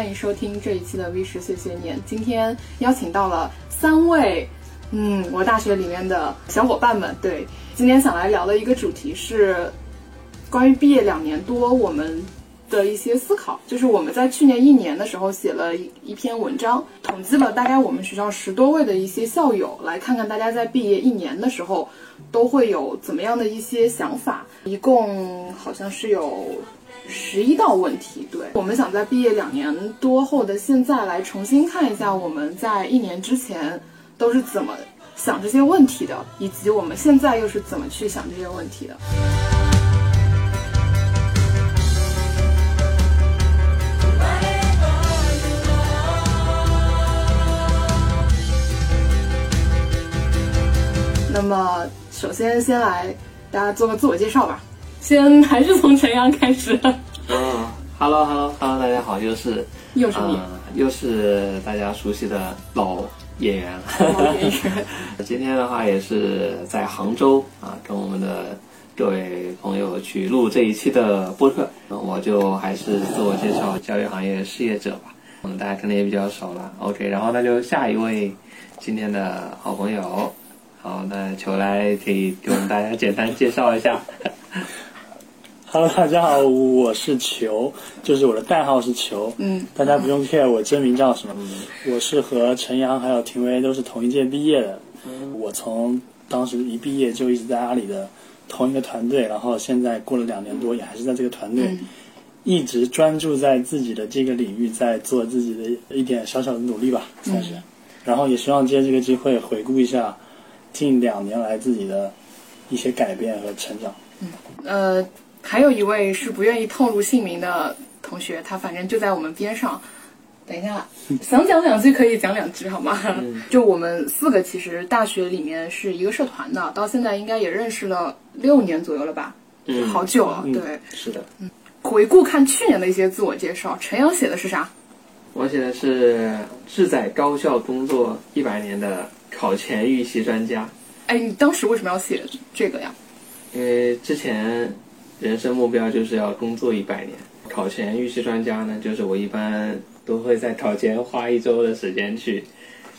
欢迎收听这一期的 V 十碎碎念。今天邀请到了三位，嗯，我大学里面的小伙伴们。对，今天想来聊的一个主题是关于毕业两年多我们的一些思考。就是我们在去年一年的时候写了一一篇文章，统计了大概我们学校十多位的一些校友，来看看大家在毕业一年的时候都会有怎么样的一些想法。一共好像是有。十一道问题，对我们想在毕业两年多后的现在来重新看一下我们在一年之前都是怎么想这些问题的，以及我们现在又是怎么去想这些问题的。那么，首先先来大家做个自我介绍吧。先还是从陈阳开始。嗯，Hello Hello Hello，大家好，又是又是你，又是大家熟悉的老演员。老演员。今天的话也是在杭州啊，跟我们的各位朋友去录这一期的播客。我就还是自我介绍，教育行业事业者吧。嗯，大家可能也比较熟了。OK，然后那就下一位今天的好朋友。好，那球来可以给我们大家简单介绍一下。Hello，大家好，我是球，就是我的代号是球。嗯，大家不用 care 我真名叫什么。我是和陈阳还有廷威都是同一届毕业的。我从当时一毕业就一直在阿里的同一个团队，然后现在过了两年多，也还是在这个团队，一直专注在自己的这个领域，在做自己的一点小小的努力吧，算是。然后也希望借这个机会回顾一下近两年来自己的一些改变和成长。嗯，呃。还有一位是不愿意透露姓名的同学，他反正就在我们边上。等一下，想讲两句可以讲两句好吗？就我们四个其实大学里面是一个社团的，到现在应该也认识了六年左右了吧？嗯，好久了。对，是的。嗯，回顾看去年的一些自我介绍，陈阳写的是啥？我写的是志在高校工作一百年的考前预习专家。哎，你当时为什么要写这个呀？因为之前。人生目标就是要工作一百年。考前预习专家呢，就是我一般都会在考前花一周的时间去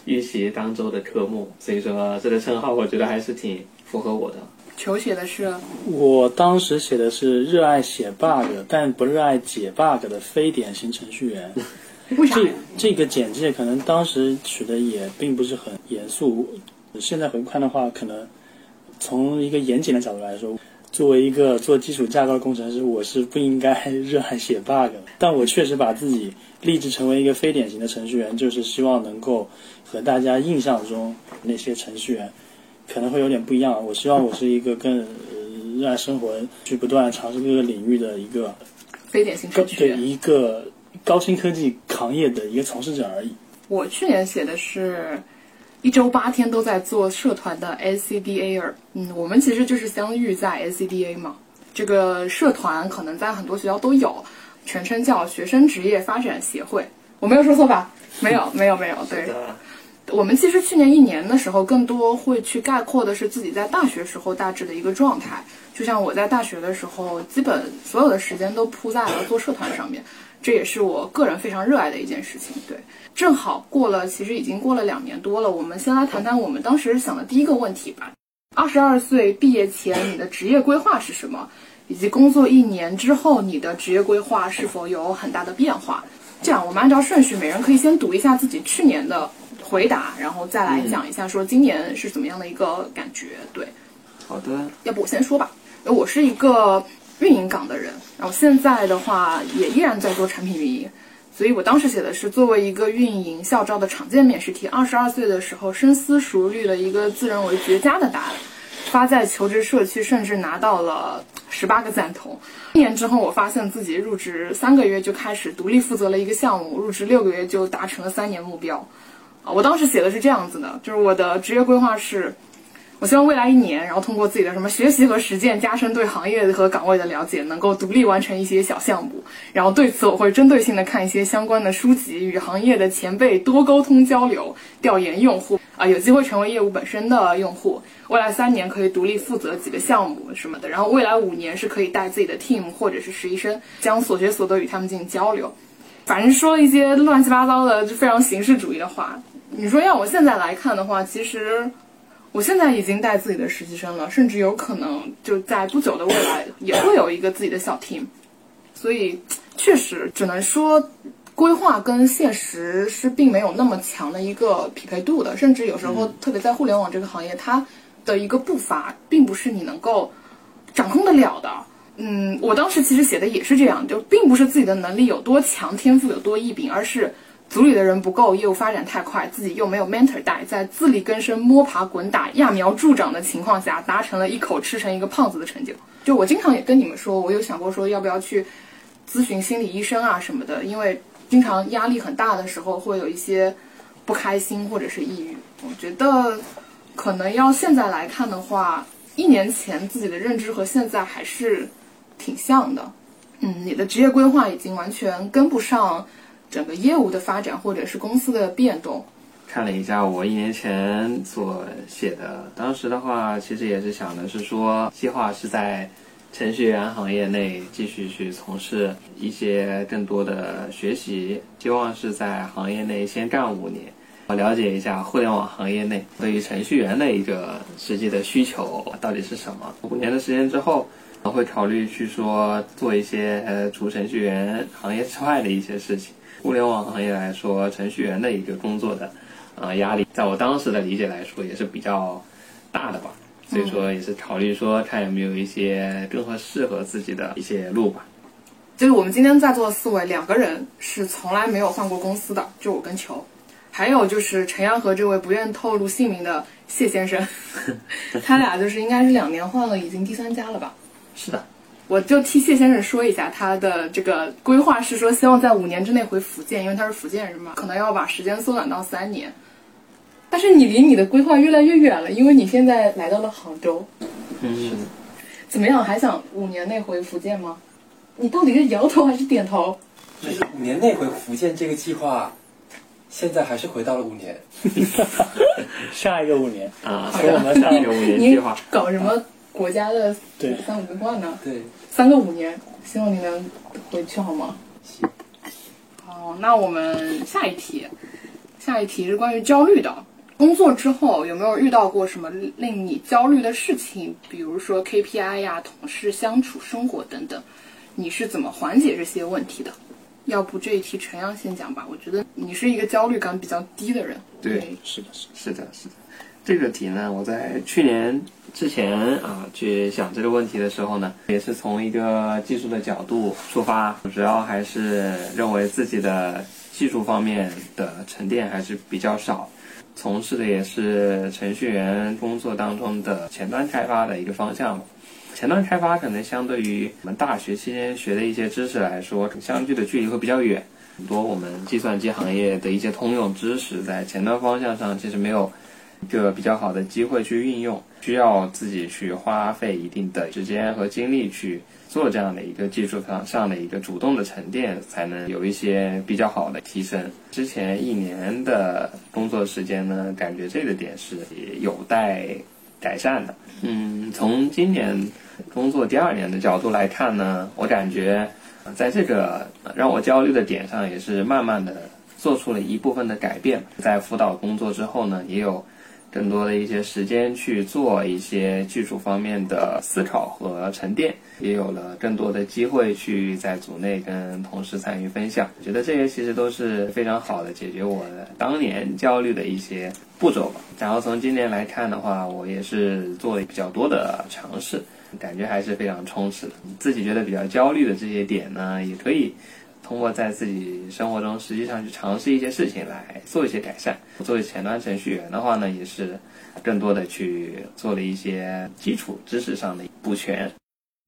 预习当周的科目，所以说这个称号我觉得还是挺符合我的。求写的是，我当时写的是热爱写 bug 但不热爱解 bug 的非典型程序员。为啥？这这个简介可能当时取的也并不是很严肃，现在回看的话，可能从一个严谨的角度来说。作为一个做基础架构工程师，我是不应该热爱写 bug。但我确实把自己立志成为一个非典型的程序员，就是希望能够和大家印象中那些程序员可能会有点不一样。我希望我是一个更热爱生活、去不断尝试各个领域的一个非典型程序员，一个高新科技行业的一个从事者而已。我去年写的是。一周八天都在做社团的 SCDA，嗯，我们其实就是相遇在 SCDA 嘛。这个社团可能在很多学校都有，全称叫学生职业发展协会。我没有说错吧？没有，没有，没有。对，我们其实去年一年的时候，更多会去概括的是自己在大学时候大致的一个状态。就像我在大学的时候，基本所有的时间都扑在了做社团上面。这也是我个人非常热爱的一件事情。对，正好过了，其实已经过了两年多了。我们先来谈谈我们当时想的第一个问题吧。二十二岁毕业前，你的职业规划是什么？以及工作一年之后，你的职业规划是否有很大的变化？这样，我们按照顺序，每人可以先读一下自己去年的回答，然后再来讲一下说今年是怎么样的一个感觉。对，好的，要不我先说吧。我是一个。运营岗的人，然后现在的话也依然在做产品运营，所以我当时写的是作为一个运营校招的常见面试题。二十二岁的时候深思熟虑了一个自认为绝佳的答案，发在求职社区，甚至拿到了十八个赞同。一年之后，我发现自己入职三个月就开始独立负责了一个项目，入职六个月就达成了三年目标。啊，我当时写的是这样子的，就是我的职业规划是。我希望未来一年，然后通过自己的什么学习和实践，加深对行业和岗位的了解，能够独立完成一些小项目。然后对此，我会针对性的看一些相关的书籍，与行业的前辈多沟通交流，调研用户啊，有机会成为业务本身的用户。未来三年可以独立负责几个项目什么的。然后未来五年是可以带自己的 team 或者是实习生，将所学所得与他们进行交流。反正说一些乱七八糟的，就非常形式主义的话。你说要我现在来看的话，其实我现在已经带自己的实习生了，甚至有可能就在不久的未来也会有一个自己的小 team。所以确实只能说，规划跟现实是并没有那么强的一个匹配度的，甚至有时候特别在互联网这个行业，它的一个步伐并不是你能够掌控得了的。嗯，我当时其实写的也是这样，就并不是自己的能力有多强，天赋有多异禀，而是组里的人不够，业务发展太快，自己又没有 mentor 带，在自力更生、摸爬滚打、揠苗助长的情况下，达成了一口吃成一个胖子的成就。就我经常也跟你们说，我有想过说要不要去咨询心理医生啊什么的，因为经常压力很大的时候会有一些不开心或者是抑郁。我觉得可能要现在来看的话，一年前自己的认知和现在还是。挺像的，嗯，你的职业规划已经完全跟不上整个业务的发展或者是公司的变动。看了一下我一年前所写的，当时的话其实也是想的是说，计划是在程序员行业内继续去从事一些更多的学习，希望是在行业内先干五年，我了解一下互联网行业内对于程序员的一个实际的需求到底是什么。五年的时间之后。会考虑去说做一些呃，除程序员行业之外的一些事情。互联网行业来说，程序员的一个工作的啊压力，在我当时的理解来说，也是比较大的吧。所以说，也是考虑说看有没有一些更合适合自己的一些路吧。就是我们今天在座的四位，两个人是从来没有换过公司的，就我跟球，还有就是陈阳和这位不愿透露姓名的谢先生，他俩就是应该是两年换了，已经第三家了吧。是的，我就替谢先生说一下，他的这个规划是说，希望在五年之内回福建，因为他是福建人嘛，可能要把时间缩短到三年。但是你离你的规划越来越远了，因为你现在来到了杭州。嗯，怎么样？还想五年内回福建吗？你到底是摇头还是点头？就是五年内回福建这个计划，现在还是回到了五年。下一个五年啊，所以我们下一个五年计划搞什么？国家的对三五规划呢？对，三个五年，希望你能回去好吗？好，那我们下一题，下一题是关于焦虑的。工作之后有没有遇到过什么令你焦虑的事情？比如说 KPI 呀、同事相处、生活等等，你是怎么缓解这些问题的？要不这一题陈阳先讲吧。我觉得你是一个焦虑感比较低的人。对，是的，是是的，是的。这个题呢，我在去年之前啊去想这个问题的时候呢，也是从一个技术的角度出发，主要还是认为自己的技术方面的沉淀还是比较少，从事的也是程序员工作当中的前端开发的一个方向。前端开发可能相对于我们大学期间学的一些知识来说，相距的距离会比较远，很多我们计算机行业的一些通用知识在前端方向上其实没有。一个比较好的机会去运用，需要自己去花费一定的时间和精力去做这样的一个技术上上的一个主动的沉淀，才能有一些比较好的提升。之前一年的工作时间呢，感觉这个点是有待改善的。嗯，从今年工作第二年的角度来看呢，我感觉在这个让我焦虑的点上，也是慢慢的做出了一部分的改变。在辅导工作之后呢，也有。更多的一些时间去做一些技术方面的思考和沉淀，也有了更多的机会去在组内跟同事参与分享。我觉得这些其实都是非常好的解决我的当年焦虑的一些步骤吧。然后从今年来看的话，我也是做了比较多的尝试，感觉还是非常充实的。自己觉得比较焦虑的这些点呢，也可以。通过在自己生活中实际上去尝试一些事情来做一些改善。作为前端程序员的话呢，也是更多的去做了一些基础知识上的补全。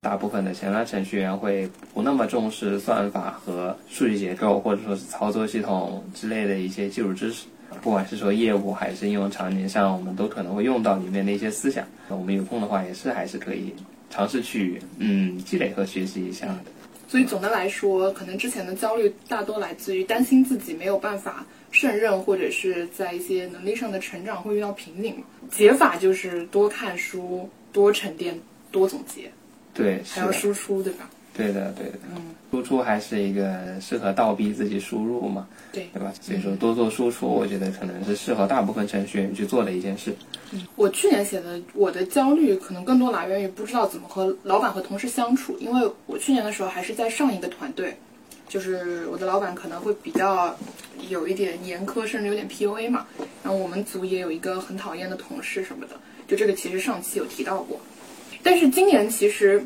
大部分的前端程序员会不那么重视算法和数据结构，或者说是操作系统之类的一些基础知识。不管是说业务还是应用场景上，我们都可能会用到里面的一些思想。我们有空的话，也是还是可以尝试去嗯积累和学习一下的。所以总的来说，可能之前的焦虑大多来自于担心自己没有办法胜任，或者是在一些能力上的成长会遇到瓶颈。解法就是多看书、多沉淀、多总结，对，还要输出，对吧？对的，对的，嗯，输出还是一个适合倒逼自己输入嘛，对。对吧？所以说多做输出，我觉得可能是适合大部分程序员去做的一件事。嗯我去年写的，我的焦虑可能更多来源于不知道怎么和老板和同事相处，因为我去年的时候还是在上一个团队，就是我的老板可能会比较有一点严苛，甚至有点 PUA 嘛。然后我们组也有一个很讨厌的同事什么的，就这个其实上期有提到过。但是今年其实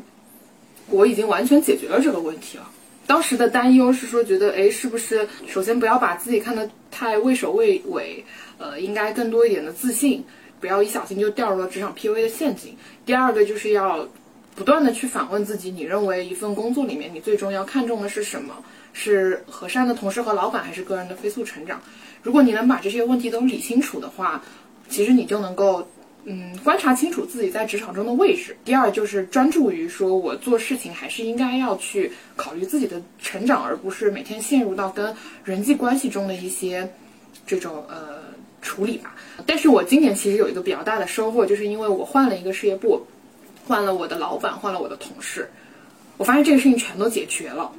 我已经完全解决了这个问题了。当时的担忧是说，觉得哎，是不是首先不要把自己看得太畏首畏尾，呃，应该更多一点的自信。不要一小心就掉入了职场 PUA 的陷阱。第二个就是要不断的去反问自己，你认为一份工作里面你最终要看重的是什么？是和善的同事和老板，还是个人的飞速成长？如果你能把这些问题都理清楚的话，其实你就能够嗯观察清楚自己在职场中的位置。第二就是专注于说我做事情还是应该要去考虑自己的成长，而不是每天陷入到跟人际关系中的一些这种呃。处理吧，但是我今年其实有一个比较大的收获，就是因为我换了一个事业部，换了我的老板，换了我的同事，我发现这个事情全都解决了。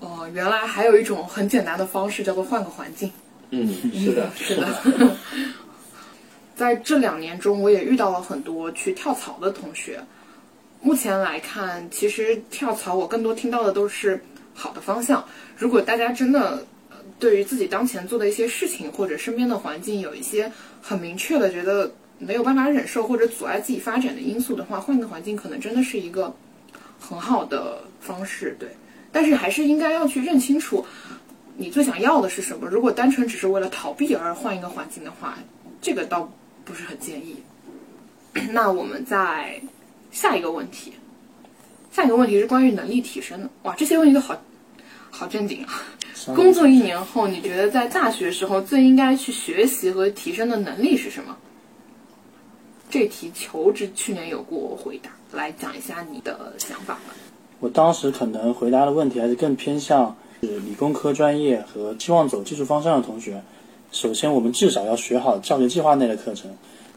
哦，原来还有一种很简单的方式，叫做换个环境。嗯，是的，是的。在这两年中，我也遇到了很多去跳槽的同学。目前来看，其实跳槽我更多听到的都是好的方向。如果大家真的。对于自己当前做的一些事情或者身边的环境有一些很明确的觉得没有办法忍受或者阻碍自己发展的因素的话，换个环境可能真的是一个很好的方式。对，但是还是应该要去认清楚你最想要的是什么。如果单纯只是为了逃避而换一个环境的话，这个倒不是很建议。那我们再下一个问题，下一个问题是关于能力提升的。哇，这些问题都好好正经啊。工作一年后，你觉得在大学时候最应该去学习和提升的能力是什么？这题求职去年有过回答，来讲一下你的想法吧。我当时可能回答的问题还是更偏向是理工科专业和希望走技术方向的同学。首先，我们至少要学好教学计划内的课程，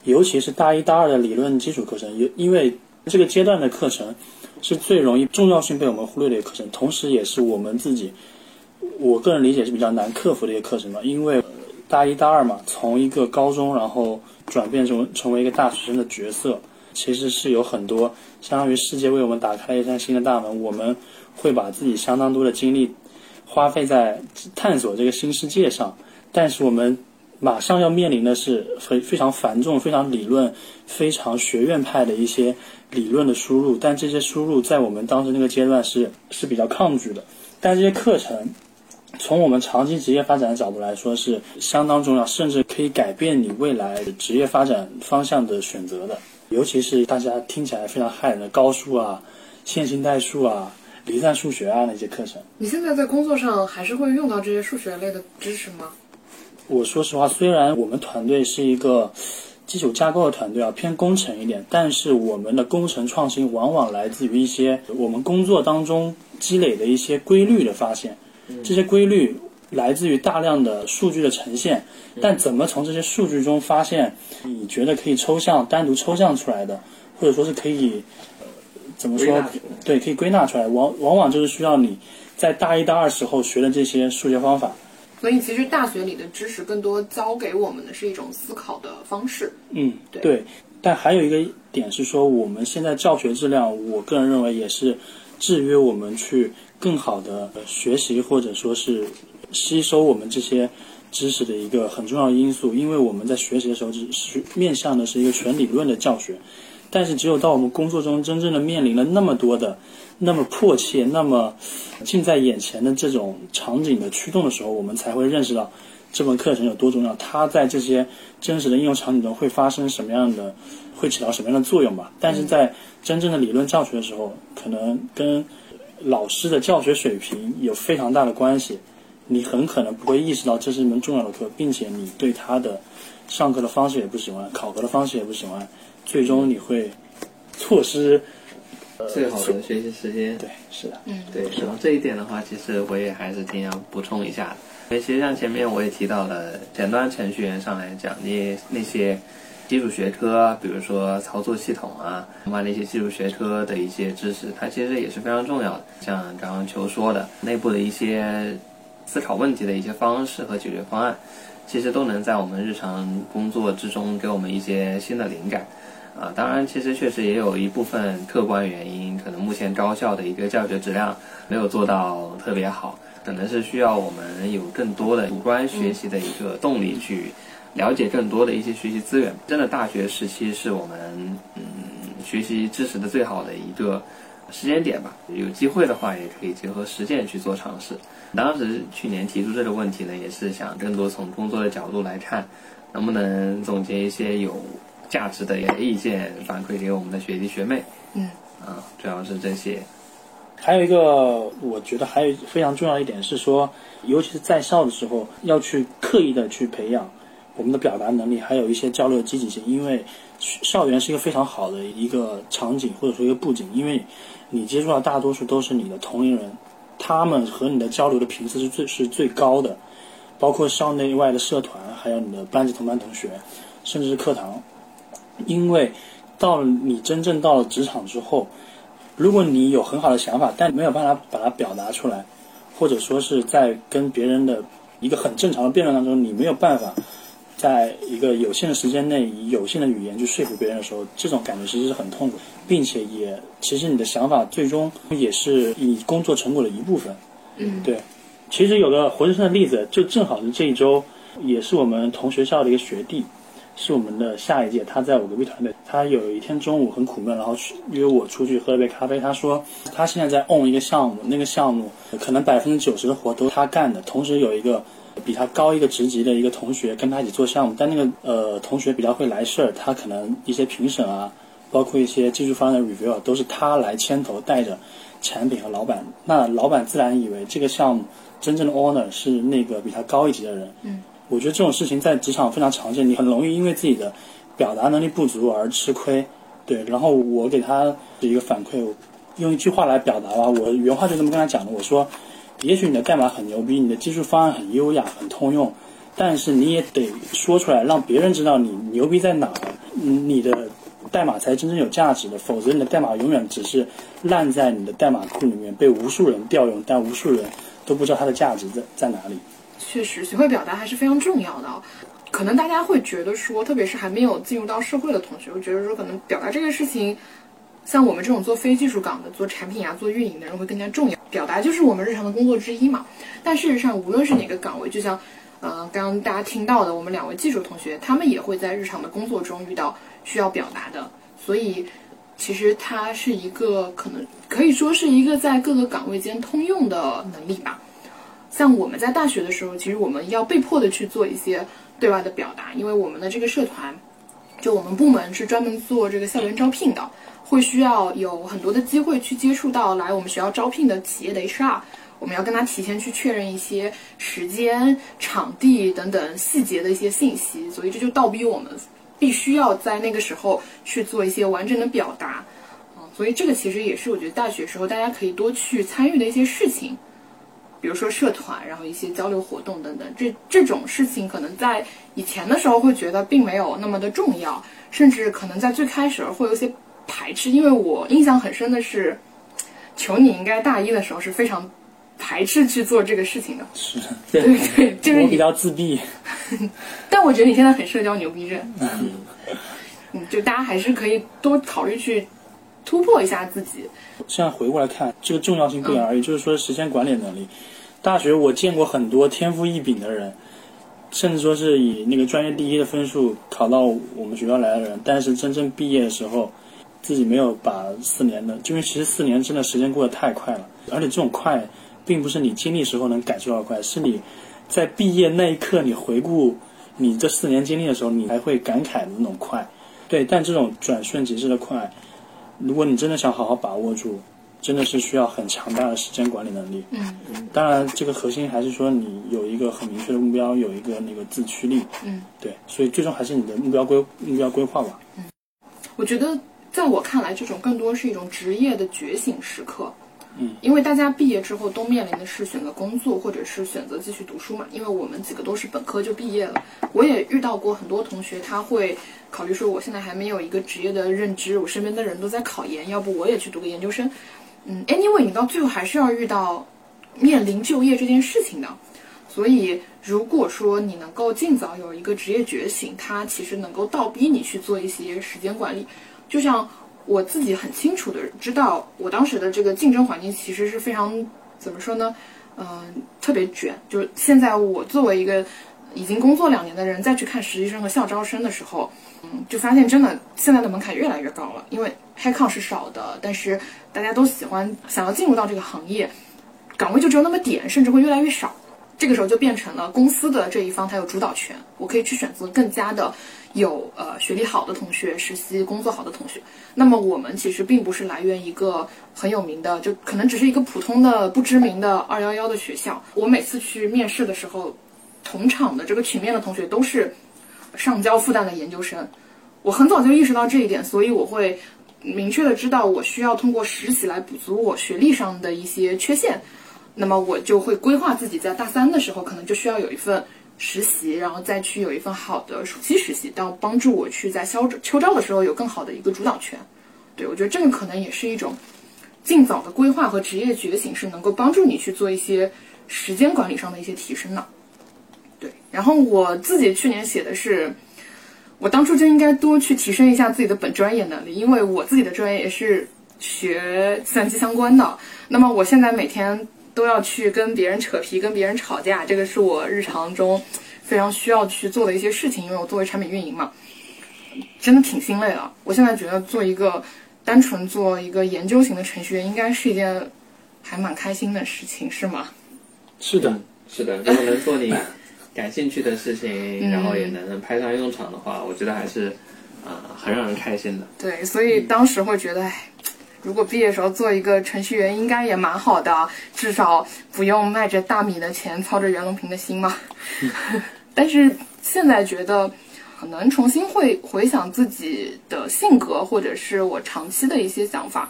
尤其是大一、大二的理论基础课程，因因为这个阶段的课程是最容易重要性被我们忽略的一个课程，同时也是我们自己。我个人理解是比较难克服的一个课程嘛，因为大一、大二嘛，从一个高中然后转变成成为一个大学生的角色，其实是有很多相当于世界为我们打开了一扇新的大门，我们会把自己相当多的精力花费在探索这个新世界上，但是我们马上要面临的是非非常繁重、非常理论、非常学院派的一些理论的输入，但这些输入在我们当时那个阶段是是比较抗拒的，但这些课程。从我们长期职业发展的角度来说，是相当重要，甚至可以改变你未来职业发展方向的选择的。尤其是大家听起来非常骇人的高数啊、线性代数啊、离散数学啊那些课程。你现在在工作上还是会用到这些数学类的知识吗？我说实话，虽然我们团队是一个基础架构的团队啊，偏工程一点，但是我们的工程创新往往来自于一些我们工作当中积累的一些规律的发现。这些规律来自于大量的数据的呈现，但怎么从这些数据中发现你觉得可以抽象、单独抽象出来的，或者说是可以怎么说？对，可以归纳出来，往往往就是需要你在大一、大二时候学的这些数学方法。所以，其实大学里的知识更多教给我们的是一种思考的方式。嗯，对。但还有一个点是说，我们现在教学质量，我个人认为也是制约我们去。更好的学习或者说是吸收我们这些知识的一个很重要的因素，因为我们在学习的时候只是面向的是一个全理论的教学，但是只有到我们工作中真正的面临了那么多的、那么迫切、那么近在眼前的这种场景的驱动的时候，我们才会认识到这门课程有多重要，它在这些真实的应用场景中会发生什么样的，会起到什么样的作用吧。但是在真正的理论教学的时候，可能跟老师的教学水平有非常大的关系，你很可能不会意识到这是一门重要的课，并且你对他的上课的方式也不喜欢，考核的方式也不喜欢，最终你会错失最好的学习时间。对，是的，嗯，对。然后这一点的话，其实我也还是挺想补充一下的，因为其实像前面我也提到了，前端程序员上来讲，你那些基础学科，比如说操作系统啊，相关的一些基础学科的一些知识，它其实也是非常重要的。像刚刚球说的，内部的一些思考问题的一些方式和解决方案，其实都能在我们日常工作之中给我们一些新的灵感。啊，当然，其实确实也有一部分客观原因，可能目前高校的一个教学质量没有做到特别好，可能是需要我们有更多的主观学习的一个动力去了解更多的一些学习资源。真的，大学时期是我们嗯学习知识的最好的一个时间点吧。有机会的话，也可以结合实践去做尝试。当时去年提出这个问题呢，也是想更多从工作的角度来看，能不能总结一些有。价值的意见反馈给我们的学弟学妹，嗯，啊，主要是这些。还有一个，我觉得还有非常重要一点是说，尤其是在校的时候，要去刻意的去培养我们的表达能力，还有一些交流的积极性。因为校园是一个非常好的一个场景，或者说一个布景，因为你接触到大多数都是你的同龄人，他们和你的交流的频次是最是最高的，包括校内外的社团，还有你的班级同班同学，甚至是课堂。因为到了你真正到了职场之后，如果你有很好的想法，但没有办法把它表达出来，或者说是在跟别人的一个很正常的辩论当中，你没有办法在一个有限的时间内以有限的语言去说服别人的时候，这种感觉其实是很痛苦，并且也其实你的想法最终也是你工作成果的一部分。嗯，对。其实有个活生生的例子，就正好是这一周，也是我们同学校的一个学弟。是我们的下一届，他在我隔壁团队。他有一天中午很苦闷，然后去约我出去喝了杯咖啡。他说他现在在 on 一个项目，那个项目可能百分之九十的活都是他干的。同时有一个比他高一个职级的一个同学跟他一起做项目，但那个呃同学比较会来事儿，他可能一些评审啊，包括一些技术方案的 review 都是他来牵头带着产品和老板。那老板自然以为这个项目真正的 owner 是那个比他高一级的人。嗯。我觉得这种事情在职场非常常见，你很容易因为自己的表达能力不足而吃亏。对，然后我给他的一个反馈，用一句话来表达吧，我原话就这么跟他讲的。我说，也许你的代码很牛逼，你的技术方案很优雅、很通用，但是你也得说出来，让别人知道你牛逼在哪儿，你的代码才真正有价值的。否则，你的代码永远只是烂在你的代码库里面，被无数人调用，但无数人都不知道它的价值在在哪里。确实，学会表达还是非常重要的。可能大家会觉得说，特别是还没有进入到社会的同学，会觉得说，可能表达这个事情，像我们这种做非技术岗的、做产品啊、做运营的人会更加重要。表达就是我们日常的工作之一嘛。但事实上，无论是哪个岗位，就像，呃，刚刚大家听到的，我们两位技术同学，他们也会在日常的工作中遇到需要表达的。所以，其实它是一个可能可以说是一个在各个岗位间通用的能力吧。像我们在大学的时候，其实我们要被迫的去做一些对外的表达，因为我们的这个社团，就我们部门是专门做这个校园招聘的，会需要有很多的机会去接触到来我们学校招聘的企业的 HR，我们要跟他提前去确认一些时间、场地等等细节的一些信息，所以这就倒逼我们必须要在那个时候去做一些完整的表达，嗯，所以这个其实也是我觉得大学时候大家可以多去参与的一些事情。比如说社团，然后一些交流活动等等，这这种事情可能在以前的时候会觉得并没有那么的重要，甚至可能在最开始会有些排斥。因为我印象很深的是，求你应该大一的时候是非常排斥去做这个事情的。是，对对，就是我比较自闭。但我觉得你现在很社交牛逼症。嗯，就大家还是可以多考虑去。突破一下自己。现在回过来看，这个重要性不言而喻。就是说，时间管理能力。大学我见过很多天赋异禀的人，甚至说是以那个专业第一的分数考到我们学校来的人，但是真正毕业的时候，自己没有把四年的，因为其实四年真的时间过得太快了。而且这种快，并不是你经历时候能感受到快，是你在毕业那一刻，你回顾你这四年经历的时候，你才会感慨的那种快。对，但这种转瞬即逝的快。如果你真的想好好把握住，真的是需要很强大的时间管理能力。嗯，当然，这个核心还是说你有一个很明确的目标，有一个那个自驱力。嗯，对，所以最终还是你的目标规目标规划吧。嗯，我觉得在我看来，这种更多是一种职业的觉醒时刻。嗯，因为大家毕业之后都面临的是选择工作或者是选择继续读书嘛。因为我们几个都是本科就毕业了，我也遇到过很多同学，他会考虑说，我现在还没有一个职业的认知，我身边的人都在考研，要不我也去读个研究生。嗯，anyway，你到最后还是要遇到面临就业这件事情的。所以，如果说你能够尽早有一个职业觉醒，它其实能够倒逼你去做一些时间管理。就像我自己很清楚的知道，我当时的这个竞争环境其实是非常怎么说呢？嗯、特别卷。就是现在我作为一个已经工作两年的人，再去看实习生和校招生的时候，嗯，就发现真的现在的门槛越来越高了。因为 h 抗是少的，但是大家都喜欢想要进入到这个行业，岗位就只有那么点，甚至会越来越少。这个时候就变成了公司的这一方，它有主导权，我可以去选择更加的有呃学历好的同学，实习工作好的同学。那么我们其实并不是来源一个很有名的，就可能只是一个普通的不知名的二幺幺的学校。我每次去面试的时候，同场的这个群面的同学都是上交复旦的研究生。我很早就意识到这一点，所以我会明确的知道我需要通过实习来补足我学历上的一些缺陷。那么我就会规划自己在大三的时候，可能就需要有一份实习，然后再去有一份好的暑期实习，到帮助我去在秋秋招的时候有更好的一个主导权。对我觉得这个可能也是一种尽早的规划和职业觉醒，是能够帮助你去做一些时间管理上的一些提升的。然后我自己去年写的是，我当初就应该多去提升一下自己的本专业能力，因为我自己的专业也是学计算机相关的。那么我现在每天都要去跟别人扯皮，跟别人吵架，这个是我日常中非常需要去做的一些事情。因为我作为产品运营嘛，真的挺心累的。我现在觉得做一个单纯做一个研究型的程序员，应该是一件还蛮开心的事情，是吗？是的，是的，如果能做你感兴趣的事情，然后也能派上用场的话，我觉得还是啊、呃很让人开心的。对，所以当时会觉得，哎，如果毕业时候做一个程序员，应该也蛮好的，至少不用卖着大米的钱，操着袁隆平的心嘛。但是现在觉得，可能重新会回想自己的性格，或者是我长期的一些想法，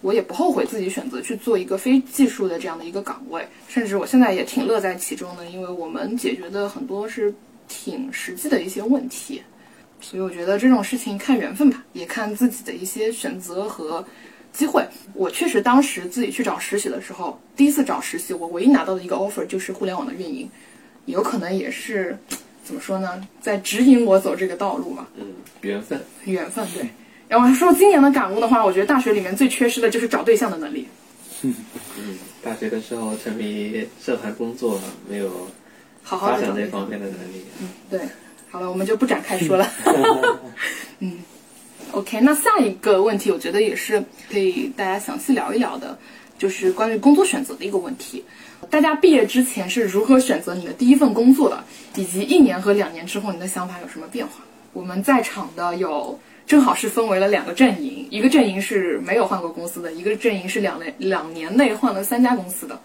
我也不后悔自己选择去做一个非技术的这样的一个岗位，甚至我现在也挺乐在其中的，因为我们解决的很多是挺实际的一些问题。所以我觉得这种事情看缘分吧，也看自己的一些选择和机会。我确实当时自己去找实习的时候，第一次找实习，我唯一拿到的一个 offer 就是互联网的运营，有可能也是怎么说呢，在指引我走这个道路嘛，嗯，缘分。缘分对。然后说今年的感悟的话，我觉得大学里面最缺失的就是找对象的能力。嗯，大学的时候沉迷社团工作，没有好好发展。方面的能力。嗯对，好了，我们就不展开说了。嗯，OK，那下一个问题，我觉得也是可以大家详细聊一聊的，就是关于工作选择的一个问题。大家毕业之前是如何选择你的第一份工作的，以及一年和两年之后你的想法有什么变化？我们在场的有正好是分为了两个阵营，一个阵营是没有换过公司的，一个阵营是两年两年内换了三家公司的。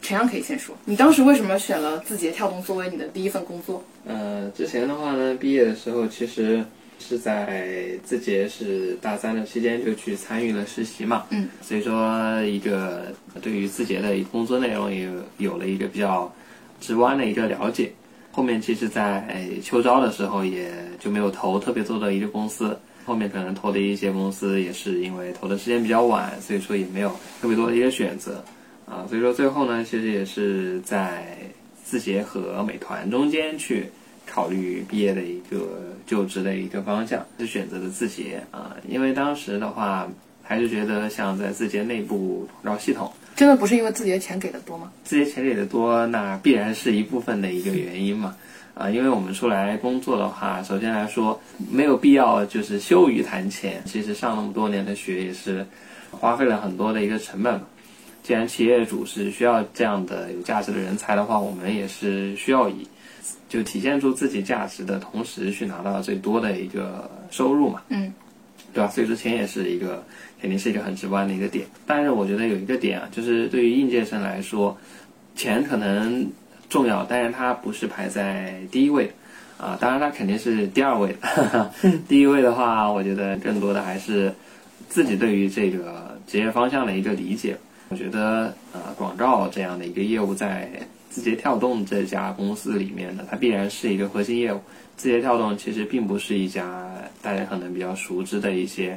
陈阳可以先说，你当时为什么选了字节跳动作为你的第一份工作？呃，之前的话呢，毕业的时候其实是在字节是大三的期间就去参与了实习嘛，嗯，所以说一个对于字节的一工作内容也有有了一个比较直观的一个了解。后面其实，在秋招的时候也就没有投特别多的一个公司，后面可能投的一些公司也是因为投的时间比较晚，所以说也没有特别多的一个选择。啊，所以说最后呢，其实也是在字节和美团中间去考虑毕业的一个就职的一个方向，是选择的字节啊，因为当时的话还是觉得像在字节内部广告系统，真的不是因为字节钱给的多吗？字节钱给的多，那必然是一部分的一个原因嘛。啊，因为我们出来工作的话，首先来说没有必要就是羞于谈钱，其实上那么多年的学也是花费了很多的一个成本嘛。既然企业主是需要这样的有价值的人才的话，我们也是需要以就体现出自己价值的同时，去拿到最多的一个收入嘛，嗯，对吧？所以说钱也是一个肯定是一个很直观的一个点。但是我觉得有一个点啊，就是对于应届生来说，钱可能重要，但是它不是排在第一位的。啊，当然它肯定是第二位的。第一位的话，我觉得更多的还是自己对于这个职业方向的一个理解。我觉得呃，广照这样的一个业务在字节跳动这家公司里面呢，它必然是一个核心业务。字节跳动其实并不是一家大家可能比较熟知的一些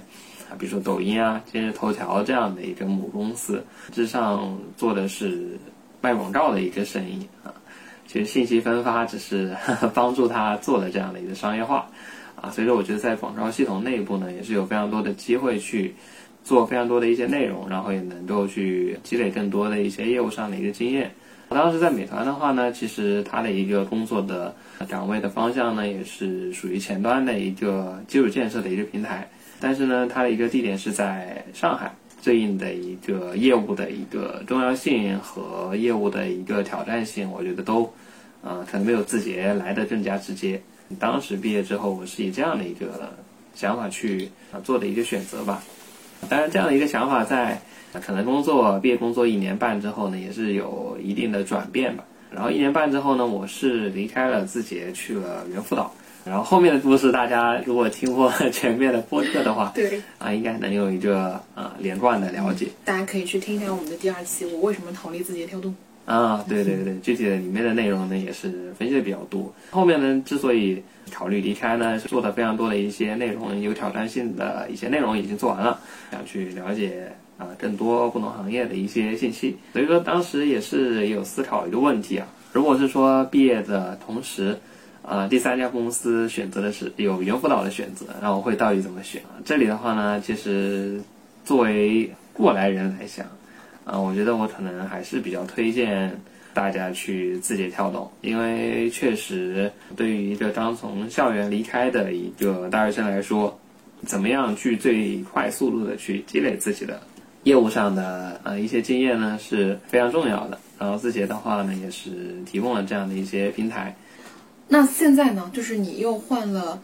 啊，比如说抖音啊、今日头条这样的一个母公司，实质上做的是卖广告的一个生意啊。其实信息分发只是 帮助他做了这样的一个商业化啊，所以说我觉得在广告系统内部呢，也是有非常多的机会去做非常多的一些内容，然后也能够去积累更多的一些业务上的一个经验。我当时在美团的话呢，其实它的一个工作的岗位的方向呢，也是属于前端的一个基础建设的一个平台，但是呢，它的一个地点是在上海，对应的一个业务的一个重要性和业务的一个挑战性，我觉得都，呃，可能没有字节来的更加直接。当时毕业之后，我是以这样的一个想法去啊做的一个选择吧。当然，这样的一个想法在。可能工作毕业工作一年半之后呢，也是有一定的转变吧。然后一年半之后呢，我是离开了字节，去了猿辅导。然后后面的故事，大家如果听过 前面的播客的话，对啊，应该能有一个呃连贯的了解。大家可以去听一下我们的第二期，我为什么逃离字节跳动。啊，对对对，具体的里面的内容呢，也是分析的比较多。后面呢，之所以考虑离开呢，是做的非常多的一些内容，有挑战性的一些内容已经做完了，想去了解。啊，更多不同行业的一些信息，所以说当时也是有思考一个问题啊。如果是说毕业的同时，啊，第三家公司选择的是有猿辅导的选择，那我会到底怎么选？这里的话呢，其实作为过来人来想，啊，我觉得我可能还是比较推荐大家去字节跳动，因为确实对于一个刚从校园离开的一个大学生来说，怎么样去最快速度的去积累自己的。业务上的呃一些经验呢是非常重要的，然后字节的话呢也是提供了这样的一些平台。那现在呢，就是你又换了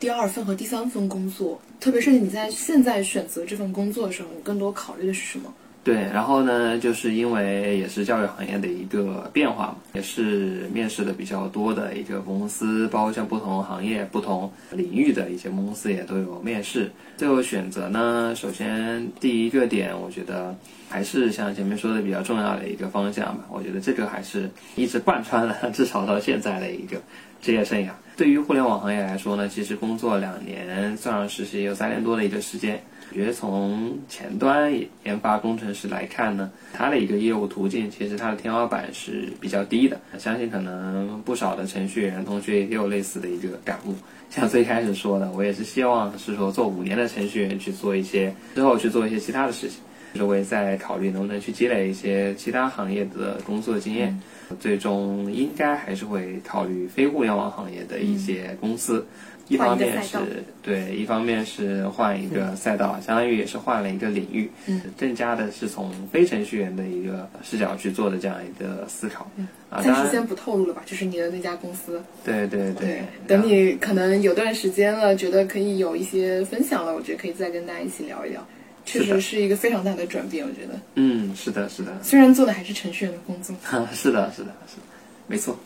第二份和第三份工作，特别是你在现在选择这份工作的时候，你更多考虑的是什么？对，然后呢，就是因为也是教育行业的一个变化嘛，也是面试的比较多的一个公司，包括像不同行业、不同领域的一些公司也都有面试。最后选择呢，首先第一个点，我觉得还是像前面说的比较重要的一个方向吧。我觉得这个还是一直贯穿了至少到现在的一个职业生涯。对于互联网行业来说呢，其实工作两年，算上实习有三年多的一个时间。我觉得从前端研发工程师来看呢，它的一个业务途径其实它的天花板是比较低的。相信可能不少的程序员同学也有类似的一个感悟。像最开始说的，我也是希望是说做五年的程序员去做一些之后去做一些其他的事情。就是我也在考虑能不能去积累一些其他行业的工作经验。最终应该还是会考虑非互联网行业的一些公司。一方面是对，一方面是换一个赛道，相当于也是换了一个领域，嗯，更加的是从非程序员的一个视角去做的这样一个思考。嗯，啊，暂时先不透露了吧，就是你的那家公司。对对对，等你可能有段时间了，觉得可以有一些分享了，我觉得可以再跟大家一起聊一聊。确实是一个非常大的转变，我觉得。嗯，是的，是的。虽然做的还是程序员的工作。是的，是的，是的，没错。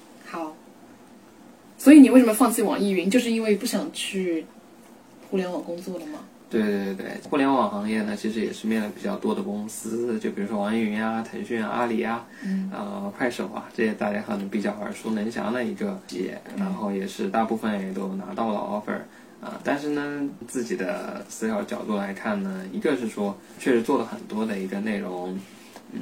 好。所以你为什么放弃网易云？就是因为不想去互联网工作了吗？对对对对，互联网行业呢，其实也是面了比较多的公司，就比如说网易云啊、腾讯啊、阿里啊，嗯，呃，快手啊，这些大家可能比较耳熟能详的一个企业，然后也是大部分也都拿到了 offer，啊，但是呢，自己的思考角度来看呢，一个是说确实做了很多的一个内容，嗯。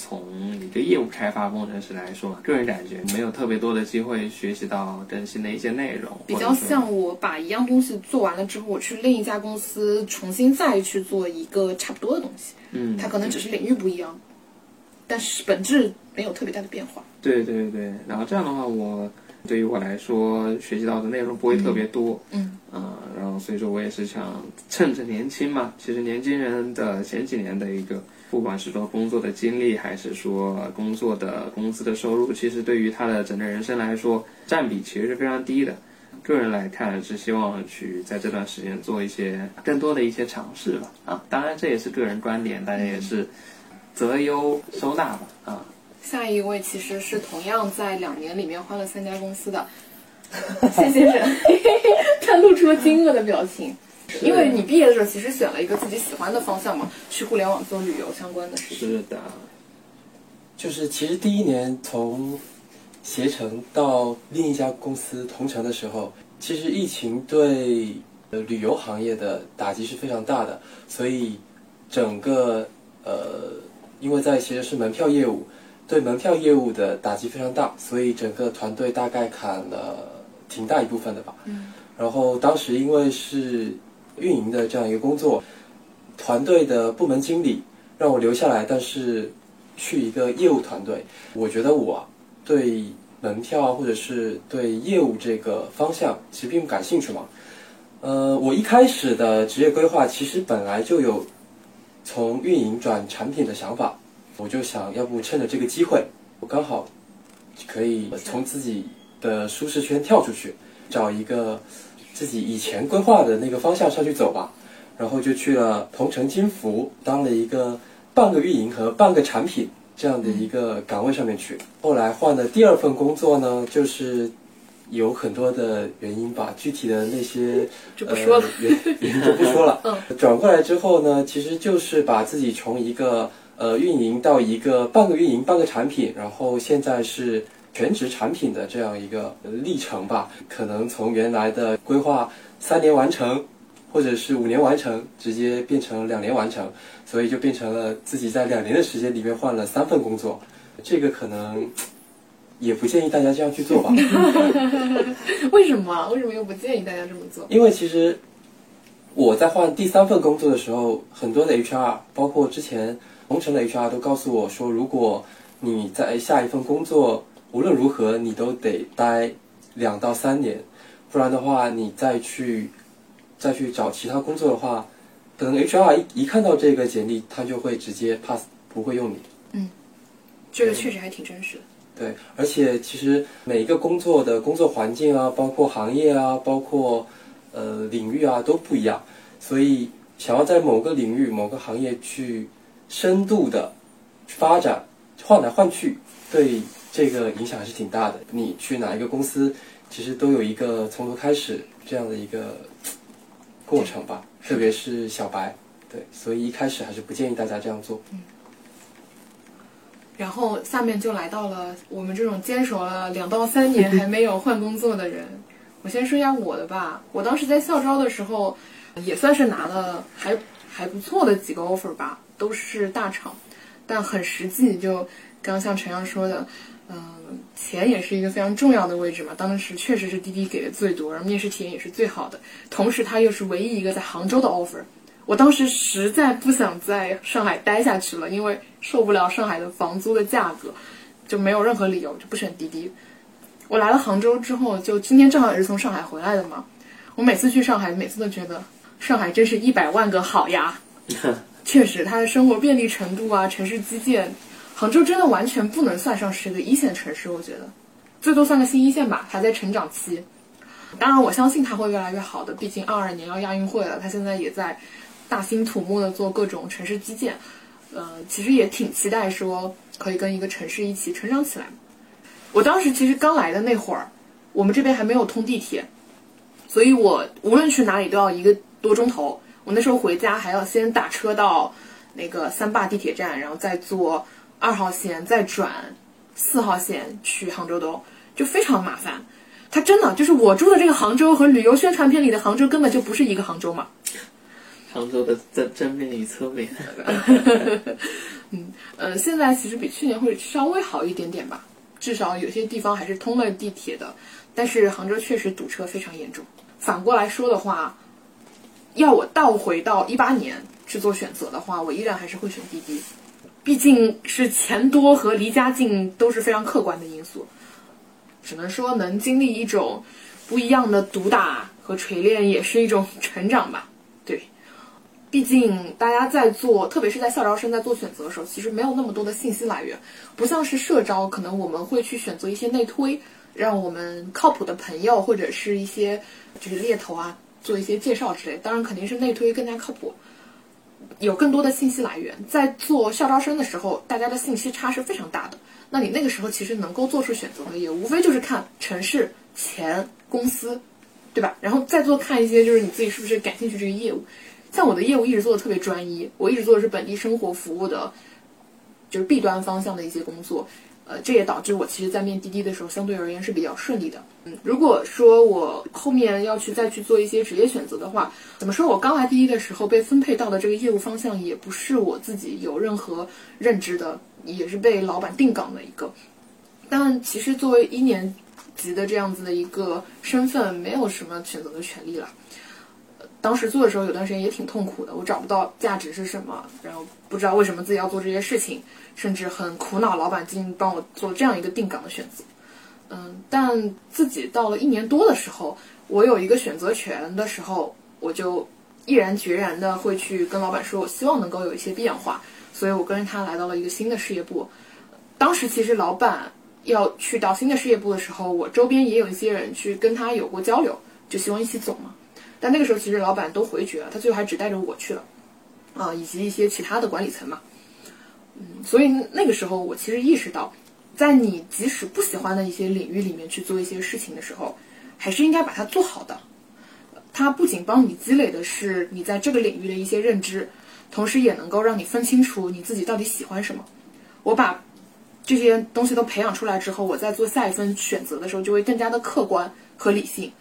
从一个业务开发工程师来说，个人感觉没有特别多的机会学习到更新的一些内容，比较像我把一样东西做完了之后，我去另一家公司重新再去做一个差不多的东西。嗯，它可能只是领域不一样，但是本质没有特别大的变化。对对对，然后这样的话，我对于我来说学习到的内容不会特别多。嗯，啊，然后所以说我也是想趁着年轻嘛，其实年轻人的前几年的一个。不管是说工作的经历，还是说工作的工资的收入，其实对于他的整个人生来说，占比其实是非常低的。个人来看，是希望去在这段时间做一些更多的一些尝试吧。啊，当然这也是个人观点，大家也是择优收纳吧。啊，下一位其实是同样在两年里面换了三家公司的 谢先生，他露出了惊愕的表情。因为你毕业的时候其实选了一个自己喜欢的方向嘛，去互联网做旅游相关的事情。是的，就是其实第一年从携程到另一家公司同城的时候，其实疫情对呃旅游行业的打击是非常大的，所以整个呃，因为在其实是门票业务，对门票业务的打击非常大，所以整个团队大概砍了挺大一部分的吧。嗯。然后当时因为是运营的这样一个工作，团队的部门经理让我留下来，但是去一个业务团队，我觉得我对门票，或者是对业务这个方向其实并不感兴趣嘛。呃，我一开始的职业规划其实本来就有从运营转产品的想法，我就想要不趁着这个机会，我刚好可以从自己的舒适圈跳出去，找一个自己以前规划的那个方向上去走吧。然后就去了同城金服，当了一个半个运营和半个产品这样的一个岗位上面去。后来换的第二份工作呢，就是有很多的原因吧，具体的那些就不说了呃、原 原因就不说了。嗯转过来之后呢，其实就是把自己从一个呃运营到一个半个运营半个产品，然后现在是全职产品的这样一个呃历程吧。可能从原来的规划三年完成。或者是五年完成，直接变成两年完成，所以就变成了自己在两年的时间里面换了三份工作，这个可能也不建议大家这样去做吧。为什么？为什么又不建议大家这么做？因为其实我在换第三份工作的时候，很多的 HR，包括之前同城的 HR 都告诉我说，如果你在下一份工作无论如何你都得待两到三年，不然的话你再去再去找其他工作的话，可能 HR 一一看到这个简历，他就会直接 pass，不会用你。嗯这个确实还挺真实的。对，而且其实每一个工作的工作环境啊，包括行业啊，包括呃领域啊都不一样，所以想要在某个领域、某个行业去深度的发展，换来换去，对这个影响还是挺大的。你去哪一个公司，其实都有一个从头开始这样的一个过程吧，特别是小白，对，所以一开始还是不建议大家这样做。然后下面就来到了我们这种坚守了两到三年还没有换工作的人。我先说一下我的吧，我当时在校招的时候，也算是拿了还还不错的几个 offer 吧，都是大厂，但很实际。就刚刚像陈阳说的，嗯、钱也是一个非常重要的位置嘛。当时确实是滴滴给的最多，然后面试体验也是最好的，同时它又是唯一一个在杭州的 offer。我当时实在不想在上海待下去了，因为受不了上海的房租的价格，就没有任何理由就不选滴滴。我来了杭州之后，就今天正好也是从上海回来的嘛。我每次去上海，每次都觉得上海真是一百万个好呀。确实，它的生活便利程度啊，城市基建，杭州真的完全不能算上是一个一线城市，我觉得最多算个新一线吧，还在成长期。当然，我相信它会越来越好的，毕竟二二年要亚运会了，它现在也在大兴土木的做各种城市基建。呃，其实也挺期待说可以跟一个城市一起成长起来。我当时其实刚来的那会儿，我们这边还没有通地铁，所以我无论去哪里都要一个多钟头。我那时候回家还要先打车到那个三坝地铁站，然后再坐二号线，再转四号线去杭州东，就非常麻烦。它真的就是我住的这个杭州和旅游宣传片里的杭州根本就不是一个杭州嘛。杭州的正正面与侧面，嗯呃，现在其实比去年会稍微好一点点吧，至少有些地方还是通了地铁的。但是杭州确实堵车非常严重。反过来说的话，要我倒回到一八年去做选择的话，我依然还是会选滴滴，毕竟是钱多和离家近都是非常客观的因素。只能说能经历一种不一样的毒打和锤炼，也是一种成长吧。对。毕竟大家在做，特别是在校招生在做选择的时候，其实没有那么多的信息来源，不像是社招，可能我们会去选择一些内推，让我们靠谱的朋友或者是一些就是猎头啊做一些介绍之类。当然肯定是内推更加靠谱，有更多的信息来源。在做校招生的时候，大家的信息差是非常大的。那你那个时候其实能够做出选择的，也无非就是看城市、钱、公司，对吧？然后再做看一些就是你自己是不是感兴趣这个业务。像我的业务一直做的特别专一，我一直做的是本地生活服务的，就是弊端方向的一些工作。呃，这也导致我其实，在面滴滴的时候，相对而言是比较顺利的。嗯，如果说我后面要去再去做一些职业选择的话，怎么说我刚来滴滴的时候被分配到的这个业务方向，也不是我自己有任何认知的，也是被老板定岗的一个。但其实作为一年级的这样子的一个身份，没有什么选择的权利了。当时做的时候，有段时间也挺痛苦的，我找不到价值是什么，然后不知道为什么自己要做这些事情，甚至很苦恼，老板竟帮我做这样一个定岗的选择。嗯，但自己到了一年多的时候，我有一个选择权的时候，我就毅然决然的会去跟老板说，我希望能够有一些变化，所以我跟着他来到了一个新的事业部。当时其实老板要去到新的事业部的时候，我周边也有一些人去跟他有过交流，就希望一起走嘛。但那个时候其实老板都回绝了，他最后还只带着我去了，啊，以及一些其他的管理层嘛，嗯，所以那个时候我其实意识到，在你即使不喜欢的一些领域里面去做一些事情的时候，还是应该把它做好的。它不仅帮你积累的是你在这个领域的一些认知，同时也能够让你分清楚你自己到底喜欢什么。我把这些东西都培养出来之后，我在做下一份选择的时候就会更加的客观和理性。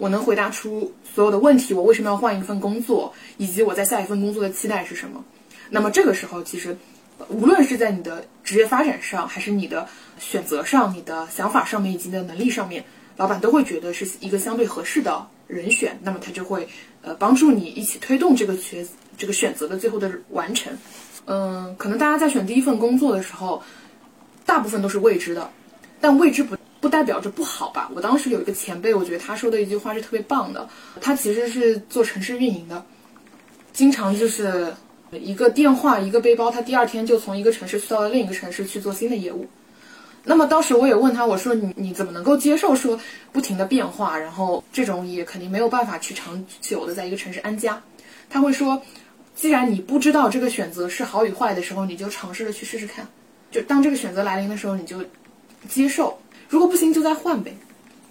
我能回答出所有的问题，我为什么要换一份工作，以及我在下一份工作的期待是什么。那么这个时候，其实无论是在你的职业发展上，还是你的选择上、你的想法上面以及你的能力上面，老板都会觉得是一个相对合适的人选。那么他就会呃帮助你一起推动这个选这个选择的最后的完成。嗯，可能大家在选第一份工作的时候，大部分都是未知的，但未知不。不代表着不好吧？我当时有一个前辈，我觉得他说的一句话是特别棒的。他其实是做城市运营的，经常就是一个电话一个背包，他第二天就从一个城市去到了另一个城市去做新的业务。那么当时我也问他，我说你你怎么能够接受说不停的变化，然后这种也肯定没有办法去长久的在一个城市安家。他会说，既然你不知道这个选择是好与坏的时候，你就尝试着去试试看。就当这个选择来临的时候，你就接受。如果不行就再换呗，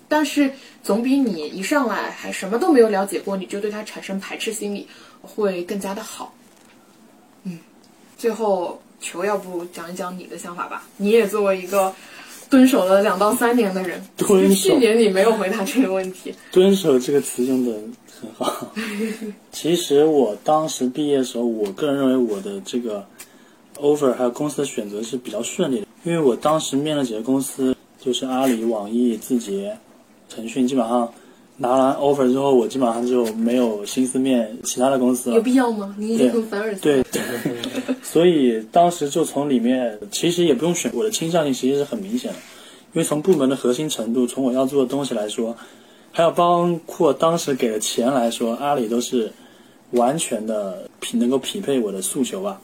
但是总比你一上来还什么都没有了解过，你就对他产生排斥心理，会更加的好。嗯，最后球要不讲一讲你的想法吧？你也作为一个蹲守了两到三年的人，蹲守，去年你没有回答这个问题。蹲守这个词用的很好。其实我当时毕业的时候，我个人认为我的这个 offer 还有公司的选择是比较顺利的，因为我当时面了几个公司。就是阿里、网易、字节、腾讯，基本上拿完 offer 之后，我基本上就没有心思面其他的公司了。有必要吗？你已经很凡尔赛。对，所以当时就从里面，其实也不用选，我的倾向性其实是很明显的，因为从部门的核心程度，从我要做的东西来说，还有包括当时给的钱来说，阿里都是完全的匹能够匹配我的诉求吧。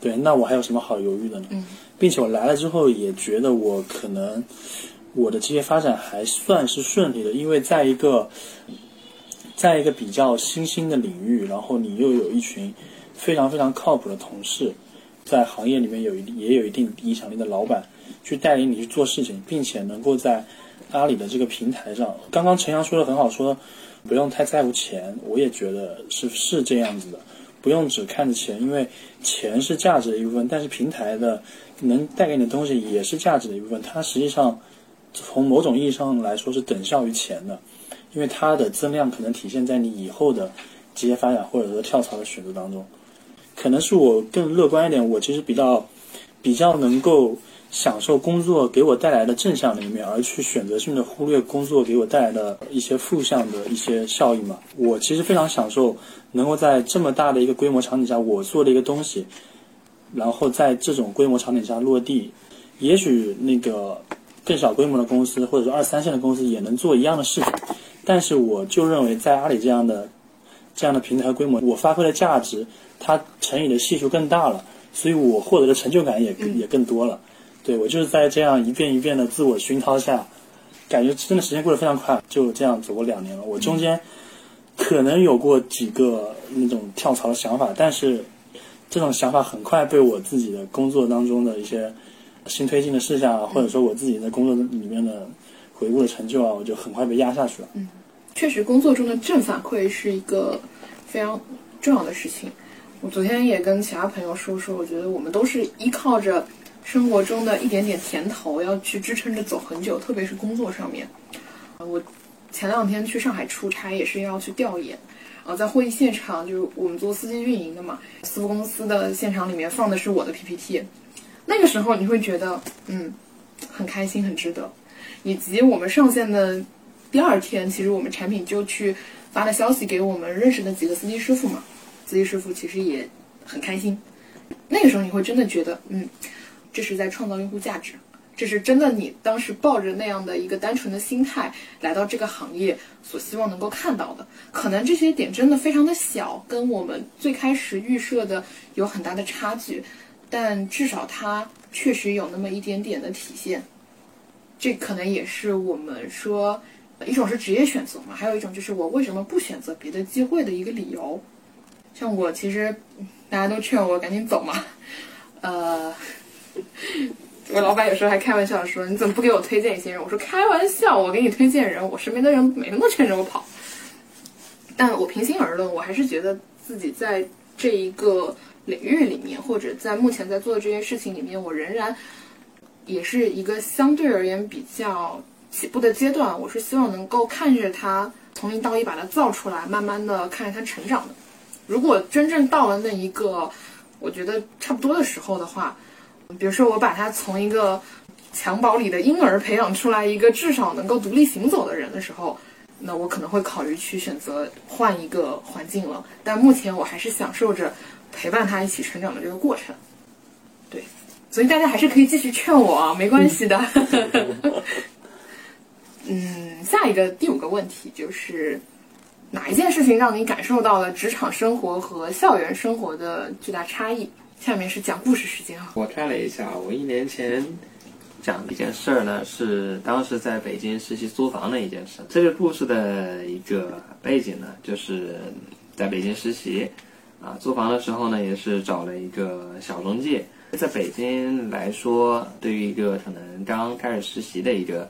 对，那我还有什么好犹豫的呢？嗯。并且我来了之后也觉得我可能我的职业发展还算是顺利的，因为在一个在一个比较新兴的领域，然后你又有一群非常非常靠谱的同事，在行业里面有一也有一定影响力的老板去带领你去做事情，并且能够在阿里的这个平台上，刚刚陈阳说的很好，说不用太在乎钱，我也觉得是是这样子的。不用只看着钱，因为钱是价值的一部分，但是平台的能带给你的东西也是价值的一部分。它实际上从某种意义上来说是等效于钱的，因为它的增量可能体现在你以后的职业发展或者说跳槽的选择当中。可能是我更乐观一点，我其实比较比较能够。享受工作给我带来的正向的一面，而去选择性的忽略工作给我带来的一些负向的一些效益嘛？我其实非常享受能够在这么大的一个规模场景下，我做的一个东西，然后在这种规模场景下落地。也许那个更小规模的公司，或者说二三线的公司也能做一样的事情，但是我就认为在阿里这样的这样的平台规模，我发挥的价值，它乘以的系数更大了，所以我获得的成就感也也更多了。对，我就是在这样一遍一遍的自我熏陶下，感觉真的时间过得非常快，就这样走过两年了。我中间可能有过几个那种跳槽的想法，但是这种想法很快被我自己的工作当中的一些新推进的事项啊，或者说我自己在工作里面的回顾的成就啊，我就很快被压下去了。嗯，确实工作中的正反馈是一个非常重要的事情。我昨天也跟其他朋友说说，我觉得我们都是依靠着生活中的一点点甜头，要去支撑着走很久，特别是工作上面。我前两天去上海出差，也是要去调研。啊，在会议现场，就是我们做司机运营的嘛，私募公司的现场里面放的是我的 PPT。那个时候你会觉得，嗯，很开心，很值得。以及我们上线的第二天，其实我们产品就去发了消息给我们认识的几个司机师傅嘛，司机师傅其实也很开心。那个时候你会真的觉得，嗯，这是在创造用户价值。这是真的，你当时抱着那样的一个单纯的心态来到这个行业，所希望能够看到的，可能这些点真的非常的小，跟我们最开始预设的有很大的差距，但至少它确实有那么一点点的体现。这可能也是我们说，一种是职业选择嘛，还有一种就是我为什么不选择别的机会的一个理由。像我其实大家都劝我赶紧走嘛，呃。我老板有时候还开玩笑说：“你怎么不给我推荐一些人？”我说：“开玩笑，我给你推荐人，我身边的人没那么劝着我跑。”但我平心而论，我还是觉得自己在这一个领域里面，或者在目前在做的这件事情里面，我仍然也是一个相对而言比较起步的阶段。我是希望能够看着它从零到一把它造出来，慢慢的看着它成长的。如果真正到了那一个我觉得差不多的时候的话，比如说，我把他从一个襁褓里的婴儿培养出来一个至少能够独立行走的人的时候，那我可能会考虑去选择换一个环境了。但目前我还是享受着陪伴他一起成长的这个过程。对，所以大家还是可以继续劝我啊，没关系的。嗯，下一个第五个问题就是哪一件事情让你感受到了职场生活和校园生活的巨大差异？下面是讲故事时间啊！我看了一下，我一年前讲的一件事儿呢，是当时在北京实习租房的一件事。这个故事的一个背景呢，就是在北京实习，啊，租房的时候呢，也是找了一个小中介。在北京来说，对于一个可能刚开始实习的一个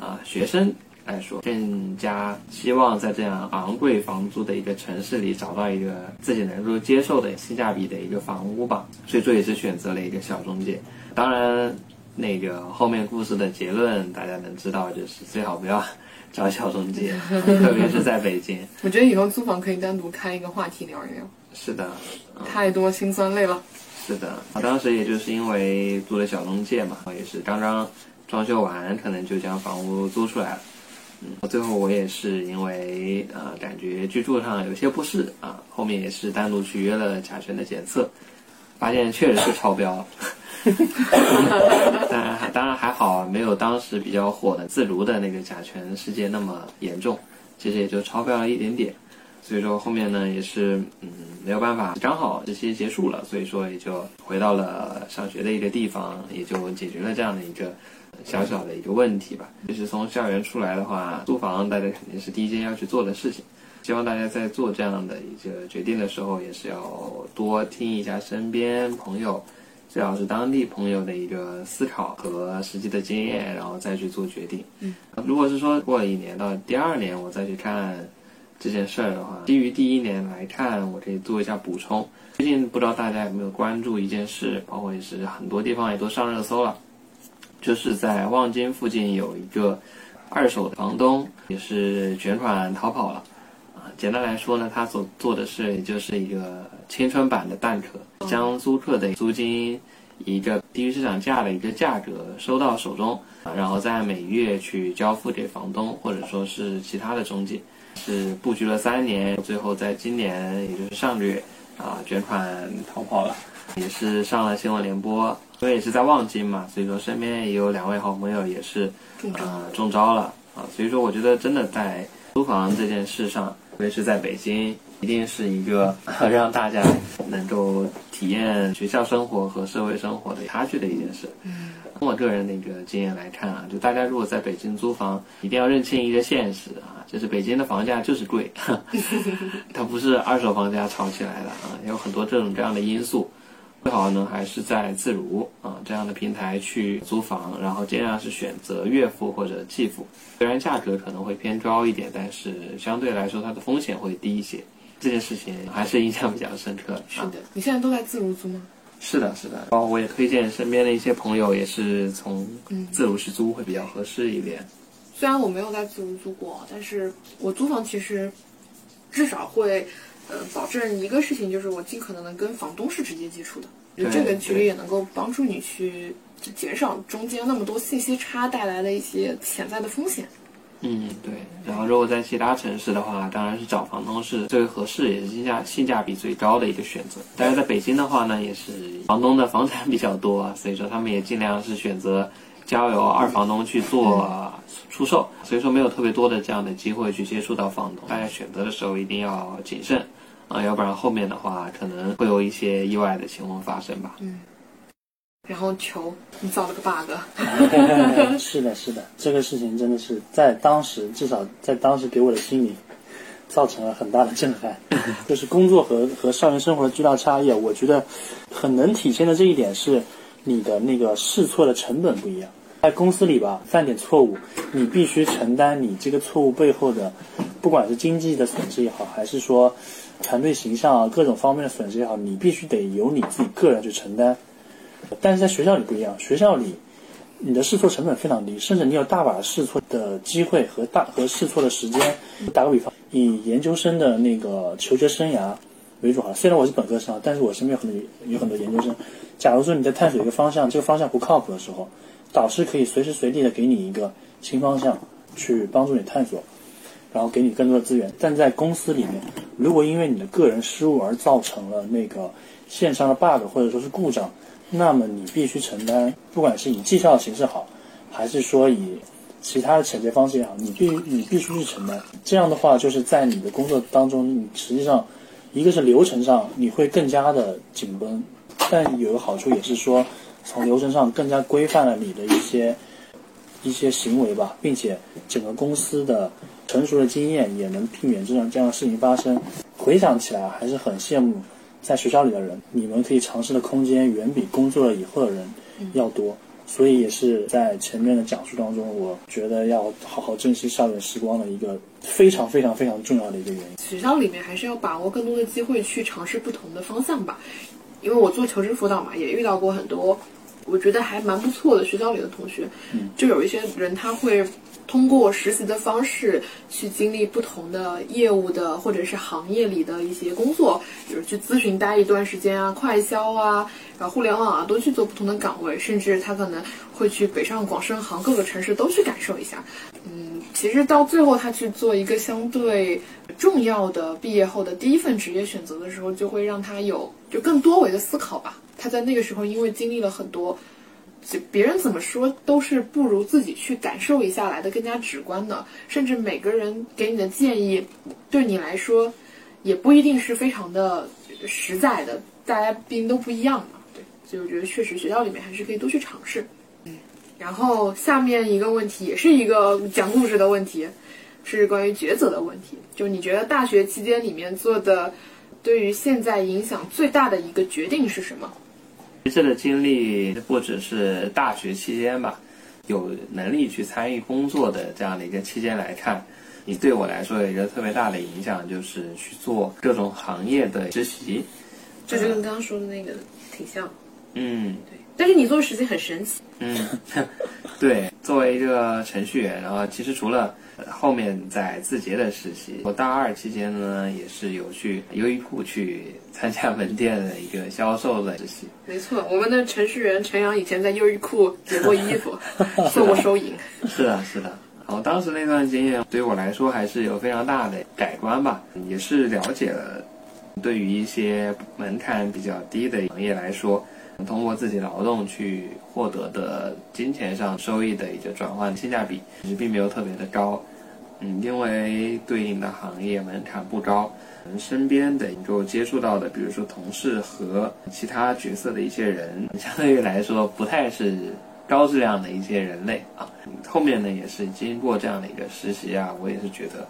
啊学生。来说，更加希望在这样昂贵房租的一个城市里找到一个自己能够接受的性价比的一个房屋吧，所以说也是选择了一个小中介。当然，那个后面故事的结论大家能知道，就是最好不要找小中介，特别是在北京。我觉得以后租房可以单独开一个话题聊一聊。是的，太多辛酸泪了。是的，我当时也就是因为租了小中介嘛，也是刚刚装修完，可能就将房屋租出来了。嗯，最后我也是因为呃感觉居住上有些不适啊，后面也是单独去约了甲醛的检测，发现确实是超标，当 然当然还好，没有当时比较火的自如的那个甲醛事件那么严重，其实也就超标了一点点，所以说后面呢也是嗯没有办法，刚好这些结束了，所以说也就回到了上学的一个地方，也就解决了这样的一个。小小的一个问题吧，就是从校园出来的话，租房大家肯定是第一件要去做的事情。希望大家在做这样的一个决定的时候，也是要多听一下身边朋友，最好是当地朋友的一个思考和实际的经验，然后再去做决定。嗯，如果是说过了一年到第二年我再去看这件事儿的话，基于第一年来看，我可以做一下补充。最近不知道大家有没有关注一件事，包括也是很多地方也都上热搜了。就是在望京附近有一个二手的房东，也是卷款逃跑了。啊，简单来说呢，他所做的事也就是一个青春版的蛋壳，将租客的租金以一个低于市场价的一个价格收到手中，啊，然后再每月去交付给房东或者说是其他的中介。是布局了三年，最后在今年，也就是上个月，啊，卷款逃跑了，也是上了新闻联播。因为也是在望京嘛，所以说身边也有两位好朋友也是，呃，中招了啊。所以说，我觉得真的在租房这件事上，特别是在北京，一定是一个 让大家能够体验学校生活和社会生活的差距的一件事。嗯，从我个人的一个经验来看啊，就大家如果在北京租房，一定要认清一个现实啊，就是北京的房价就是贵，它不是二手房价炒起来的啊，有很多这种这样的因素。最好呢还是在自如啊这样的平台去租房，然后尽量是选择月付或者季付。虽然价格可能会偏高一点，但是相对来说它的风险会低一些。这件事情还是印象比较深刻。是的，你现在都在自如租吗？是的，是的。然后我也推荐身边的一些朋友也是从自如去租会比较合适一点。虽然我没有在自如租过，但是我租房其实至少会呃保证一个事情，就是我尽可能的跟房东是直接接触的。就这个其实也能够帮助你去减少中间那么多信息差带来的一些潜在的风险。嗯，对。然后如果在其他城市的话，当然是找房东是最合适，也是性价性价比最高的一个选择。但是在北京的话呢，也是房东的房产比较多啊，所以说他们也尽量是选择交由二房东去做出售，所以说没有特别多的这样的机会去接触到房东。大家选择的时候一定要谨慎啊，要不然后面的话可能会有一些意外的情况发生吧。嗯然后求你造了个 bug，是的，是的，这个事情真的是在当时，至少在当时给我的心里造成了很大的震撼。就是工作和和校园生活的巨大差异，我觉得很能体现的这一点是你的那个试错的成本不一样。在公司里吧，犯点错误，你必须承担你这个错误背后的，不管是经济的损失也好，还是说团队形象啊各种方面的损失也好，你必须得由你自己个人去承担。但是在学校里不一样，学校里你的试错成本非常低，甚至你有大把试错的机会和大和试错的时间。打个比方，以研究生的那个求学生涯为主哈，虽然我是本科生，但是我身边有很多有很多研究生。假如说你在探索一个方向，这个方向不靠谱的时候，导师可以随时随地的给你一个新方向，去帮助你探索，然后给你更多的资源。但在公司里面，如果因为你的个人失误而造成了那个线上的 bug 或者说是故障，那么你必须承担，不管是以绩效的形式好，还是说以其他的惩戒方式也好，你必你必须去承担。这样的话，就是在你的工作当中，你实际上一个是流程上你会更加的紧绷，但有个好处也是说，从流程上更加规范了你的一些一些行为吧，并且整个公司的成熟的经验也能避免这样这样的事情发生。回想起来，还是很羡慕在学校里的人，你们可以尝试的空间远比工作了以后的人要多。所以也是在前面的讲述当中，我觉得要好好珍惜校园时光的一个非常非常非常重要的一个原因。学校里面还是要把握更多的机会去尝试不同的方向吧。因为我做求职辅导嘛，也遇到过很多我觉得还蛮不错的学校里的同学。就有一些人他会通过实习的方式去经历不同的业务的或者是行业里的一些工作，比如去咨询待一段时间啊，快销啊，然后互联网啊，都去做不同的岗位，甚至他可能会去北上广深杭各个城市都去感受一下。嗯，其实到最后他去做一个相对重要的毕业后的第一份职业选择的时候，就会让他有就更多维的思考吧。他在那个时候因为经历了很多。就别人怎么说都是不如自己去感受一下来的更加直观的，甚至每个人给你的建议，对你来说也不一定是非常的实在的，大家毕竟都不一样嘛。对，所以我觉得确实学校里面还是可以多去尝试。嗯，然后下面一个问题也是一个讲故事的问题，是关于抉择的问题。就你觉得大学期间里面做的，对于现在影响最大的一个决定是什么？这的经历不只是大学期间吧，有能力去参与工作的这样的一个期间来看，你对我来说有一个特别大的影响，就是去做各种行业的实习。这就跟刚刚说的那个挺像。嗯，对，但是你做实习很神奇。嗯，对，作为一个程序员，然后其实除了后面在字节的实习，我大二期间呢也是有去优衣库去参加门店的一个销售的实习。没错，我们的程序员陈阳以前在优衣库解过衣服，做过收银。是的，是的。然后当时那段经验对于我来说还是有非常大的改观吧，也是了解了对于一些门槛比较低的行业来说。通过自己劳动去获得的金钱上收益的一个转换性价比，其实并没有特别的高。嗯，因为对应的行业门槛不高，身边的能够接触到的，比如说同事和其他角色的一些人，相对于来说不太是高质量的一些人类啊。后面呢，也是经过这样的一个实习啊，我也是觉得，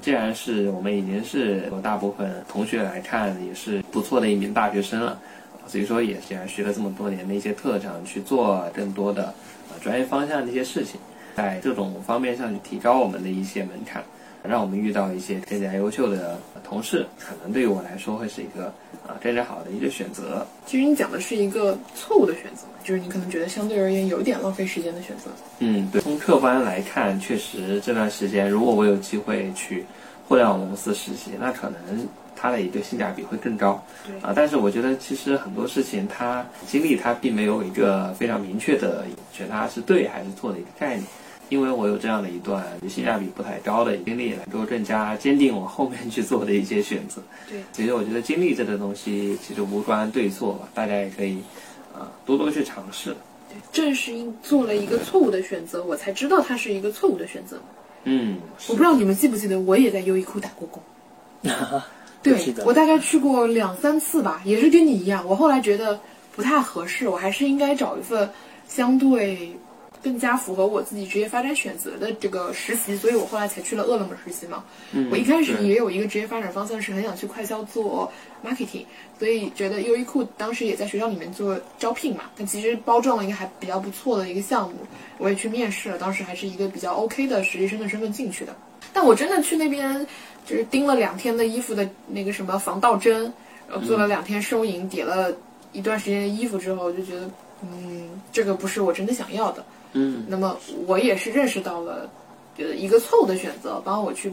既然是我们已经是我大部分同学来看也是不错的一名大学生了。所以说也是学了这么多年的一些特长，去做更多的呃专业方向的一些事情，在这种方面上去提高我们的一些门槛，让我们遇到一些更加优秀的同事，可能对于我来说会是一个啊更加好的一个选择。其实你讲的是一个错误的选择，就是你可能觉得相对而言有点浪费时间的选择。嗯，对。从客观来看，确实这段时间如果我有机会去互联网公司实习，那可能它的一个性价比会更高。对啊，但是我觉得其实很多事情它经历它并没有一个非常明确的选它是对还是错的一个概念。因为我有这样的一段性价比不太高的经历，能够更加坚定我后面去做的一些选择。对，其实我觉得经历这个东西其实无关对错吧，大家也可以啊、多多去尝试。对正是因做了一个错误的选择，我才知道它是一个错误的选择。嗯，我不知道你们记不记得，我也在优衣库打过工。对我大概去过两三次吧，也是跟你一样。我后来觉得不太合适，我还是应该找一份相对更加符合我自己职业发展选择的这个实习，所以我后来才去了饿了么实习嘛。嗯我一开始也有一个职业发展方向是很想去快销做 marketing，所以觉得优衣库当时也在学校里面做招聘嘛，但其实包装了一个还比较不错的一个项目，我也去面试了，当时还是一个比较 OK 的实习生的身份进去的。但我真的去那边就是盯了两天的衣服的那个什么防盗针，然后做了两天收银，叠了一段时间的衣服之后，我就觉得，嗯，这个不是我真的想要的。嗯那么我也是认识到了，呃，一个错误的选择，帮我去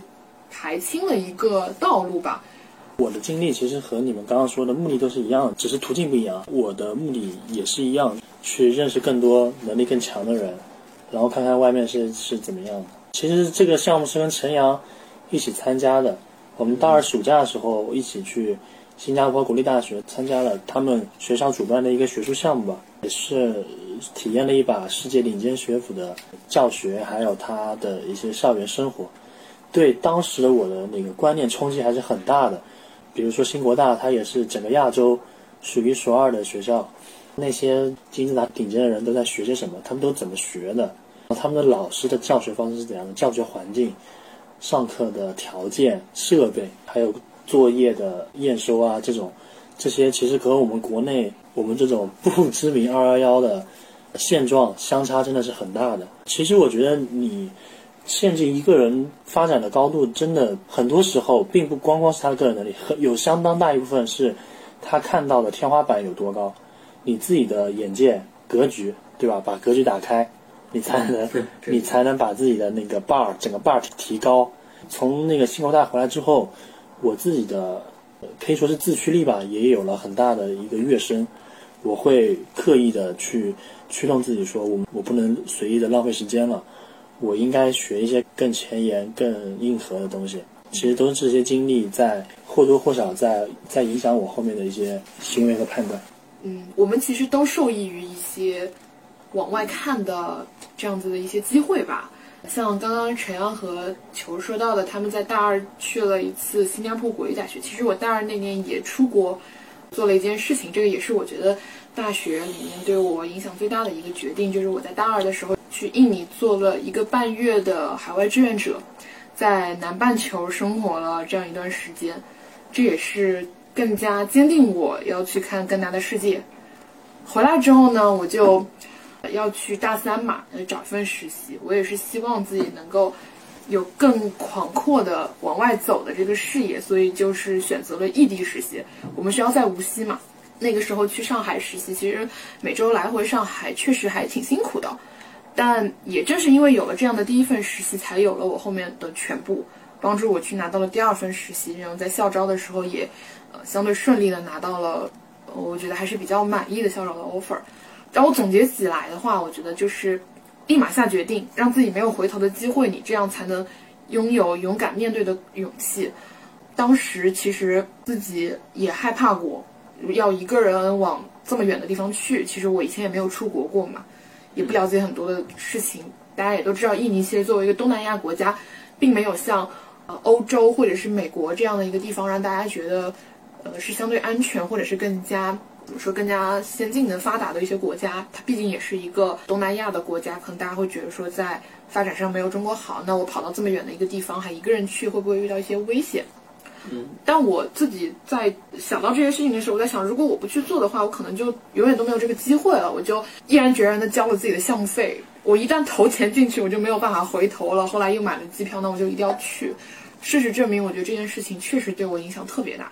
排清了一个道路吧。我的经历其实和你们刚刚说的目的都是一样的，只是途径不一样。我的目的也是一样，去认识更多能力更强的人，然后看看外面是是怎么样的。其实这个项目是跟陈阳一起参加的，我们大二暑假的时候一起去新加坡国立大学参加了他们学校主办的一个学术项目吧，也是体验了一把世界顶尖学府的教学，还有他的一些校园生活。对当时的我的那个观念冲击还是很大的。比如说新国大，它也是整个亚洲数一数二的学校，那些金字塔顶尖的人都在学些什么？他们都怎么学的？他们的老师的教学方式是怎样的？教学环境、上课的条件、设备，还有作业的验收啊，这种这些其实和我们国内我们这种不知名二幺幺的现状相差真的是很大的。其实我觉得你限制一个人发展的高度，真的很多时候并不光光是他的个人能力，很有相当大一部分是他看到的天花板有多高，你自己的眼界、格局，对吧？把格局打开，你才能你才能把自己的那个 bar 整个 bar 提高。从那个新国大回来之后，我自己的呃可以说是自驱力吧，也有了很大的一个跃升。我会刻意的去驱动自己说，我我不能随意的浪费时间了，我应该学一些更前沿、更硬核的东西。其实都是这些经历在或多或少在在影响我后面的一些行为和判断。嗯，我们其实都受益于一些往外看的这样子的一些机会吧。像刚刚陈阳和球说到的，他们在大二去了一次新加坡国立大学。其实我大二那年也出国做了一件事情，这个也是我觉得大学里面对我影响最大的一个决定，就是我在大二的时候去印尼做了一个半月的海外志愿者，在南半球生活了这样一段时间，这也是更加坚定我要去看更大的世界。回来之后呢，我就要去大三嘛，找一份实习。我也是希望自己能够有更广阔的往外走的这个视野，所以就是选择了异地实习。我们学校在无锡嘛，那个时候去上海实习，其实每周来回上海确实还挺辛苦的。但也正是因为有了这样的第一份实习，才有了我后面的全部，帮助我去拿到了第二份实习，然后在校招的时候也，呃，相对顺利的拿到了，我觉得还是比较满意的校招的 offer。让我总结起来的话，我觉得就是立马下决定，让自己没有回头的机会，你这样才能拥有勇敢面对的勇气。当时其实自己也害怕过，要一个人往这么远的地方去。其实我以前也没有出国过嘛，也不了解很多的事情。大家也都知道，印尼其实作为一个东南亚国家，并没有像呃欧洲或者是美国这样的一个地方，让大家觉得呃是相对安全或者是更加怎么说更加先进的发达的一些国家。它毕竟也是一个东南亚的国家，可能大家会觉得说在发展上没有中国好。那我跑到这么远的一个地方，还一个人去，会不会遇到一些危险？嗯，但我自己在想到这些事情的时候，我在想，如果我不去做的话，我可能就永远都没有这个机会了，我就毅然决然的交了自己的项目费。我一旦投钱进去，我就没有办法回头了。后来又买了机票，那我就一定要去。事实证明，我觉得这件事情确实对我影响特别大，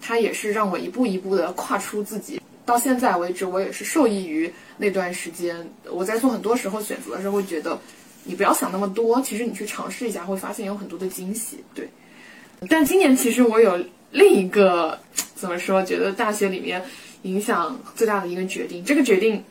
它也是让我一步一步的跨出自己。到现在为止，我也是受益于那段时间。我在做很多时候选择的时候，会觉得你不要想那么多，其实你去尝试一下，会发现有很多的惊喜。对，但今年其实我有另一个怎么说，觉得大学里面影响最大的一个决定，这个决定。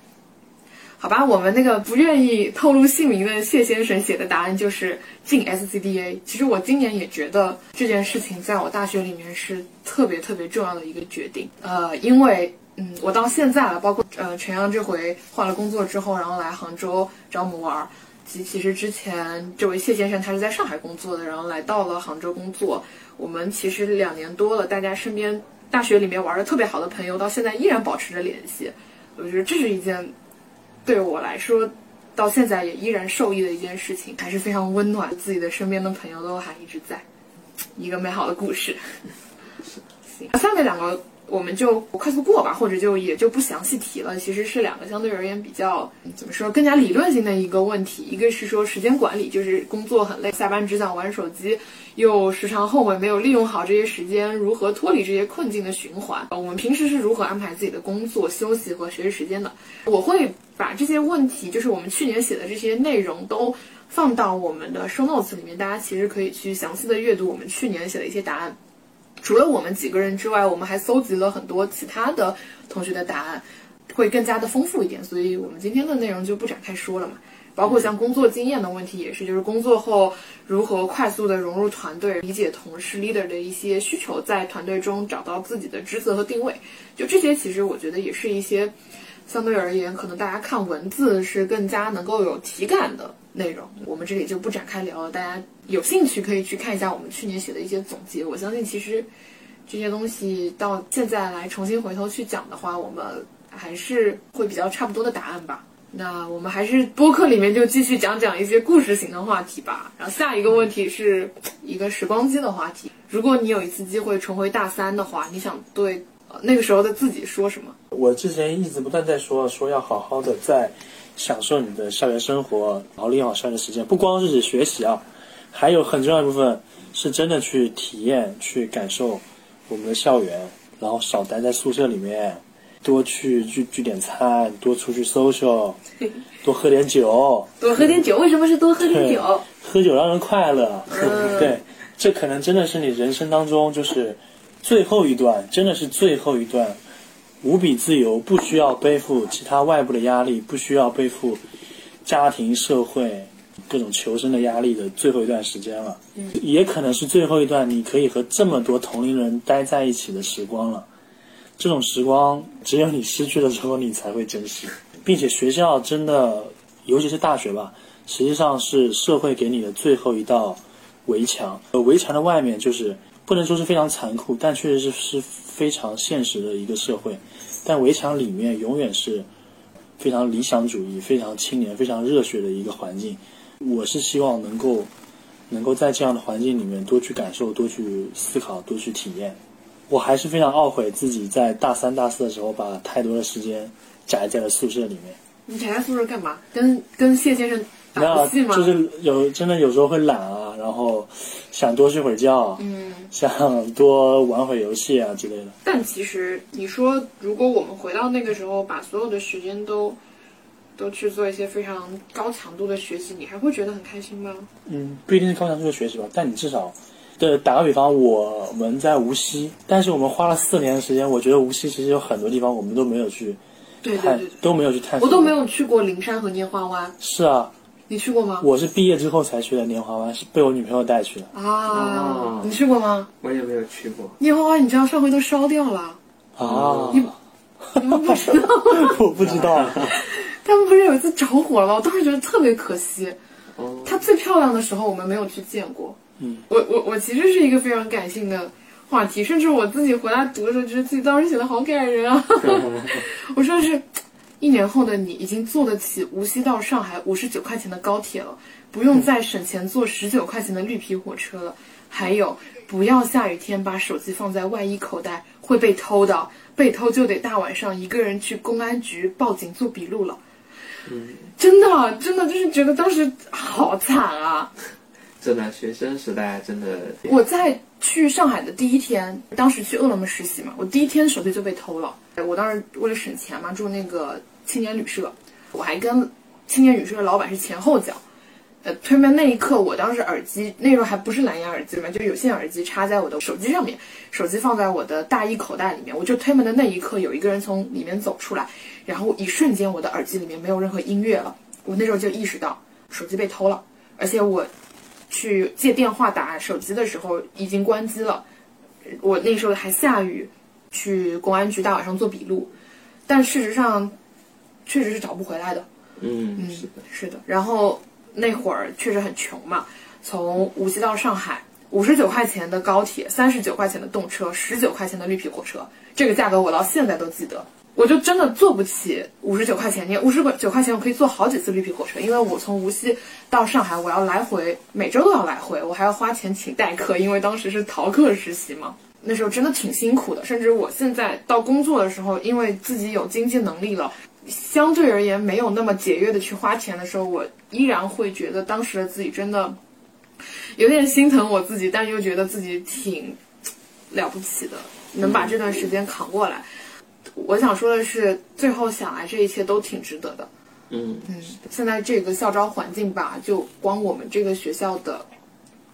好吧，我们那个不愿意透露姓名的谢先生写的答案就是进 SCDA。其实我今年也觉得这件事情在我大学里面是特别特别重要的一个决定。呃，因为嗯，我到现在了，包括呃陈阳这回换了工作之后，然后来杭州找我们玩。其其实之前这位谢先生他是在上海工作的，然后来到了杭州工作。我们其实两年多了，大家身边大学里面玩的特别好的朋友，到现在依然保持着联系。我觉得这是一件。对我来说，到现在也依然受益的一件事情，还是非常温暖。自己的身边的朋友都还一直在，一个美好的故事。行，下面两个我们就快速过吧，或者就也就不详细提了。其实是两个相对而言比较怎么说更加理论性的一个问题。一个是说时间管理，就是工作很累，下班只想玩手机，又时常后悔没有利用好这些时间，如何脱离这些困境的循环？我们平时是如何安排自己的工作、休息和学习时间的？我会。把这些问题，就是我们去年写的这些内容，都放到我们的 show notes 里面，大家其实可以去详细的阅读我们去年写的一些答案。除了我们几个人之外，我们还搜集了很多其他的同学的答案，会更加的丰富一点。所以我们今天的内容就不展开说了嘛。包括像工作经验的问题，也是，就是工作后如何快速的融入团队，理解同事 leader 的一些需求，在团队中找到自己的职责和定位。就这些，其实我觉得也是一些。相对而言，可能大家看文字是更加能够有体感的内容，我们这里就不展开聊了。大家有兴趣可以去看一下我们去年写的一些总结。我相信，其实这些东西到现在来重新回头去讲的话，我们还是会比较差不多的答案吧。那我们还是播客里面就继续讲讲一些故事型的话题吧。然后下一个问题是一个时光机的话题。如果你有一次机会重回大三的话，你想对？那个时候的自己说什么？我之前一直不断在说，说要好好的在享受你的校园生活，然后利用好校园时间。不光是指学习啊，还有很重要一部分是真的去体验、去感受我们的校园，然后少待在宿舍里面，多去聚聚点餐，多出去 social，多喝点酒。多喝点酒，为什么是多喝点酒？喝酒让人快乐。对，这可能真的是你人生当中就是。最后一段真的是最后一段，无比自由，不需要背负其他外部的压力，不需要背负家庭、社会各种求生的压力的最后一段时间了。嗯，也可能是最后一段你可以和这么多同龄人待在一起的时光了。这种时光只有你失去的时候你才会珍惜，并且学校真的，尤其是大学吧，实际上是社会给你的最后一道围墙。呃，围墙的外面就是。不能说是非常残酷，但确实是是非常现实的一个社会。但围墙里面永远是非常理想主义、非常青年、非常热血的一个环境。我是希望能够能够在这样的环境里面多去感受、多去思考、多去体验。我还是非常懊悔自己在大三、大四的时候把太多的时间宅在了宿舍里面。你宅在宿舍干嘛？跟跟谢先生打游戏吗？就是有真的有时候会懒啊，然后想多睡会儿觉。嗯。想多玩会儿游戏啊之类的。但其实你说，如果我们回到那个时候，把所有的时间都都去做一些非常高强度的学习，你还会觉得很开心吗？嗯，不一定是高强度的学习吧，但你至少，对，打个比方，我们在无锡，但是我们花了四年的时间，我觉得无锡其实有很多地方我们都没有去，对对对，都没有去探索，我都没有去过灵山和拈花湾。是啊。你去过吗？我是毕业之后才去的拈花湾，是被我女朋友带去的。啊，你去过吗？我也没有去过。拈花湾，你知道上回都烧掉了。啊，你你们不知道？我不知道。他们不是有一次着火了吗？我当时觉得特别可惜。哦。它最漂亮的时候，我们没有去见过。嗯。我我我其实是一个非常感性的话题，甚至我自己回来读的时候，觉得自己当时写的好感人啊。我说的是。一年后的你已经坐得起无锡到上海五十九块钱的高铁了，不用再省钱坐十九块钱的绿皮火车了。还有，不要下雨天把手机放在外衣口袋，会被偷的。被偷就得大晚上一个人去公安局报警做笔录了。嗯，真的，真的就是觉得当时好惨啊！真的，学生时代真的，我在去上海的第一天，当时去饿了么实习嘛，我第一天手机就被偷了。我当时为了省钱嘛，住那个青年旅社，我还跟青年旅社的老板是前后脚。呃，推门那一刻，我当时耳机那时候还不是蓝牙耳机嘛，就有线耳机插在我的手机上面，手机放在我的大衣口袋里面。我就推门的那一刻，有一个人从里面走出来，然后一瞬间我的耳机里面没有任何音乐了。我那时候就意识到手机被偷了，而且我去借电话打手机的时候已经关机了。我那时候还下雨，去公安局大晚上做笔录，但事实上确实是找不回来的。嗯，嗯，是的，是的。然后那会儿确实很穷嘛，从无锡到上海，五十九块钱的高铁，三十九块钱的动车，十九块钱的绿皮火车，这个价格我到现在都记得。我就真的坐不起五十九块钱，你五十九块钱我可以坐好几次绿皮火车，因为我从无锡到上海，我要来回，每周都要来回，我还要花钱请代课，因为当时是逃课实习嘛。那时候真的挺辛苦的，甚至我现在到工作的时候，因为自己有经济能力了，相对而言没有那么节约的去花钱的时候，我依然会觉得当时的自己真的有点心疼我自己，但又觉得自己挺了不起的，能把这段时间扛过来。我想说的是，最后想来，这一切都挺值得的。嗯，嗯，现在这个校招环境吧，就光我们这个学校的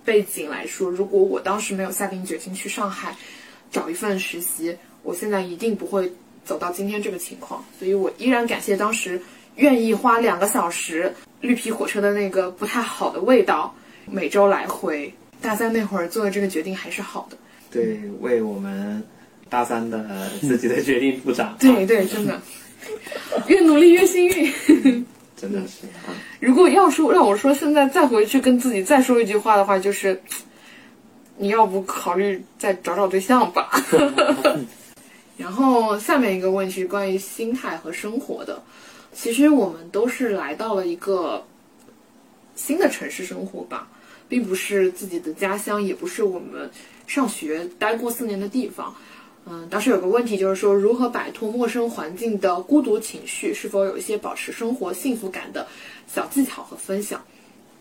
背景来说，如果我当时没有下定决心去上海找一份实习，我现在一定不会走到今天这个情况。所以我依然感谢当时愿意花两个小时绿皮火车的那个不太好的味道，每周来回。大三那会儿做的这个决定还是好的。对，为我们大三的 自己的决定不长。对对，真的，越努力越幸运。真的是啊，如果要说让我说现在再回去跟自己再说一句话的话，就是你要不考虑再找找对象吧。然后下面一个问题是关于心态和生活的。其实我们都是来到了一个新的城市生活吧，并不是自己的家乡，也不是我们上学待过四年的地方。嗯，当时有个问题就是说，如何摆脱陌生环境的孤独情绪？是否有一些保持生活幸福感的小技巧和分享？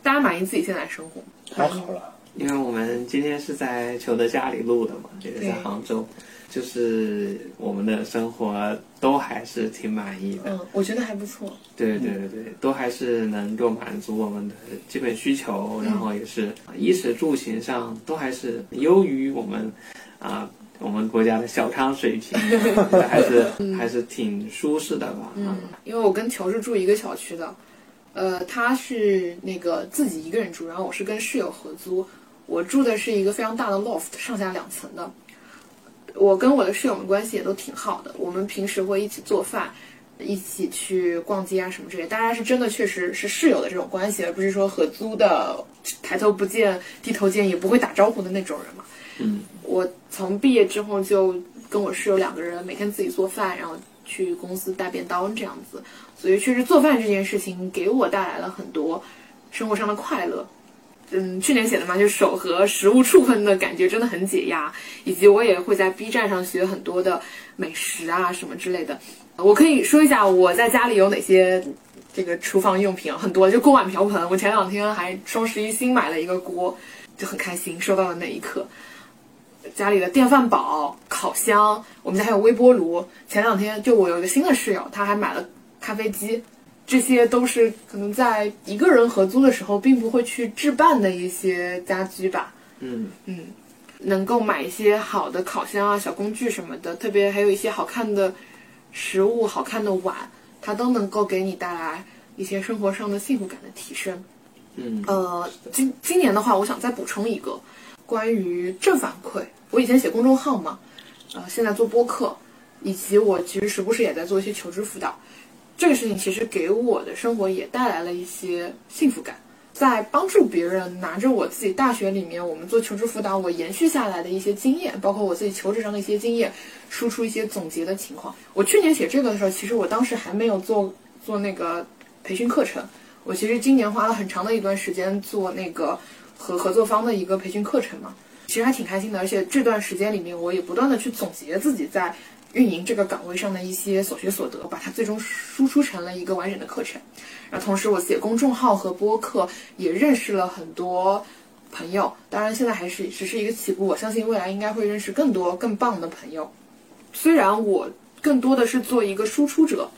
大家满意自己现在生活吗？太好了。因为我们今天是在裘德家里录的嘛，这个在杭州，就是我们的生活都还是挺满意的。嗯，我觉得还不错。对对对对，都还是能够满足我们的基本需求，然后也是衣食住行上都还是优于我们啊、我们国家的小康水平，还是还是挺舒适的吧。嗯，因为我跟球是住一个小区的，呃，他是那个自己一个人住，然后我是跟室友合租。我住的是一个非常大的 loft，上下两层的。我跟我的室友们关系也都挺好的，我们平时会一起做饭，一起去逛街啊什么之类。大家是真的确实是室友的这种关系，而不是说合租的抬头不见低头见，也不会打招呼的那种人嘛。嗯，我从毕业之后就跟我室友两个人每天自己做饭，然后去公司带便当这样子。所以确实做饭这件事情给我带来了很多生活上的快乐。嗯，去年写的嘛，就手和食物触碰的感觉真的很解压，以及我也会在 B 站上学很多的美食啊什么之类的。我可以说一下我在家里有哪些这个厨房用品，很多，就锅碗瓢盆。我前两天还双十一新买了一个锅，就很开心，收到的那一刻。家里的电饭煲、烤箱，我们家还有微波炉。前两天就我有一个新的室友，他还买了咖啡机，这些都是可能在一个人合租的时候并不会去置办的一些家居吧。嗯嗯，能够买一些好的烤箱啊、小工具什么的，特别还有一些好看的食物、好看的碗，它都能够给你带来一些生活上的幸福感的提升。嗯呃，今今年的话，我想再补充一个关于正反馈。我以前写公众号嘛，呃，现在做播客，以及我其实时不时也在做一些求职辅导。这个事情其实给我的生活也带来了一些幸福感，在帮助别人，拿着我自己大学里面我们做求职辅导我延续下来的一些经验，包括我自己求职上的一些经验，输出一些总结的情况。我去年写这个的时候，其实我当时还没有做做那个培训课程，我其实今年花了很长的一段时间做那个和合作方的一个培训课程嘛。其实还挺开心的。而且这段时间里面，我也不断的去总结自己在运营这个岗位上的一些所学所得，把它最终输出成了一个完整的课程。然后同时，我写公众号和播客，也认识了很多朋友。当然，现在还是只是一个起步，我相信未来应该会认识更多更棒的朋友。虽然我更多的是做一个输出者，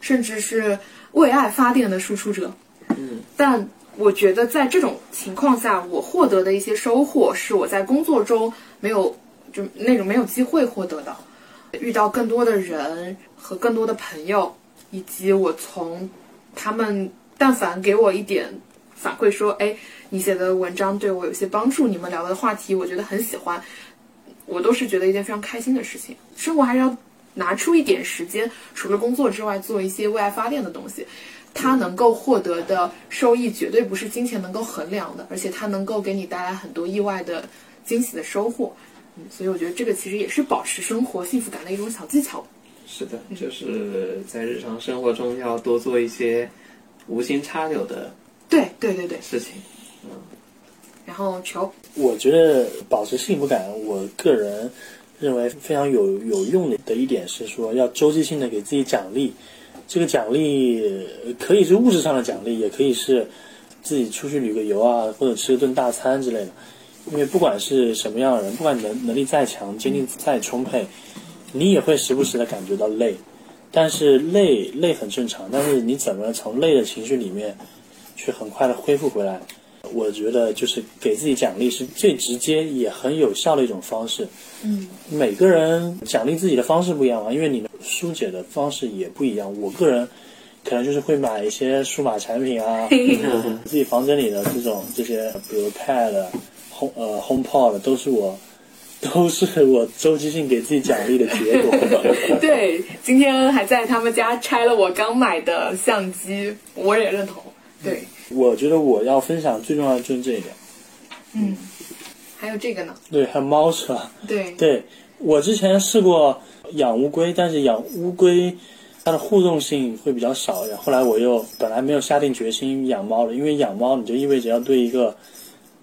甚至是为爱发电的输出者，嗯，但我觉得在这种情况下，我获得的一些收获是我在工作中没有就那种没有机会获得的，遇到更多的人和更多的朋友，以及我从他们但凡给我一点反馈说，哎，你写的文章对我有些帮助，你们聊的话题我觉得很喜欢，我都是觉得一件非常开心的事情。生活还是要拿出一点时间，除了工作之外，做一些为爱发电的东西。它能够获得的收益绝对不是金钱能够衡量的，而且它能够给你带来很多意外的惊喜的收获。嗯，所以我觉得这个其实也是保持生活幸福感的一种小技巧。是的，就是在日常生活中要多做一些无心插柳的对对对对，事情。然后球，我觉得保持幸福感，我个人认为非常有有用的的一点是说，要周期性的给自己奖励。这个奖励可以是物质上的奖励，也可以是自己出去旅个游啊，或者吃顿大餐之类的。因为不管是什么样的人，不管你能能力再强，精力再充沛，你也会时不时的感觉到累。但是累累很正常，但是你怎么从累的情绪里面去很快的恢复回来？我觉得就是给自己奖励是最直接也很有效的一种方式。嗯，每个人奖励自己的方式不一样嘛，因为你的疏解的方式也不一样。我个人可能就是会买一些数码产品啊，自己房间里的这种这些，比如 Pad、Home 呃 HomePod 都是我 都是我周期性给自己奖励的结果。对，今天还在他们家拆了我刚买的相机，我也认同。对，我觉得我要分享最重要的就是这一点。嗯，还有这个呢？对，还有猫是吧？对，对我之前试过养乌龟，但是养乌龟它的互动性会比较少。然后后来我又本来没有下定决心养猫了，因为养猫你就意味着要对一个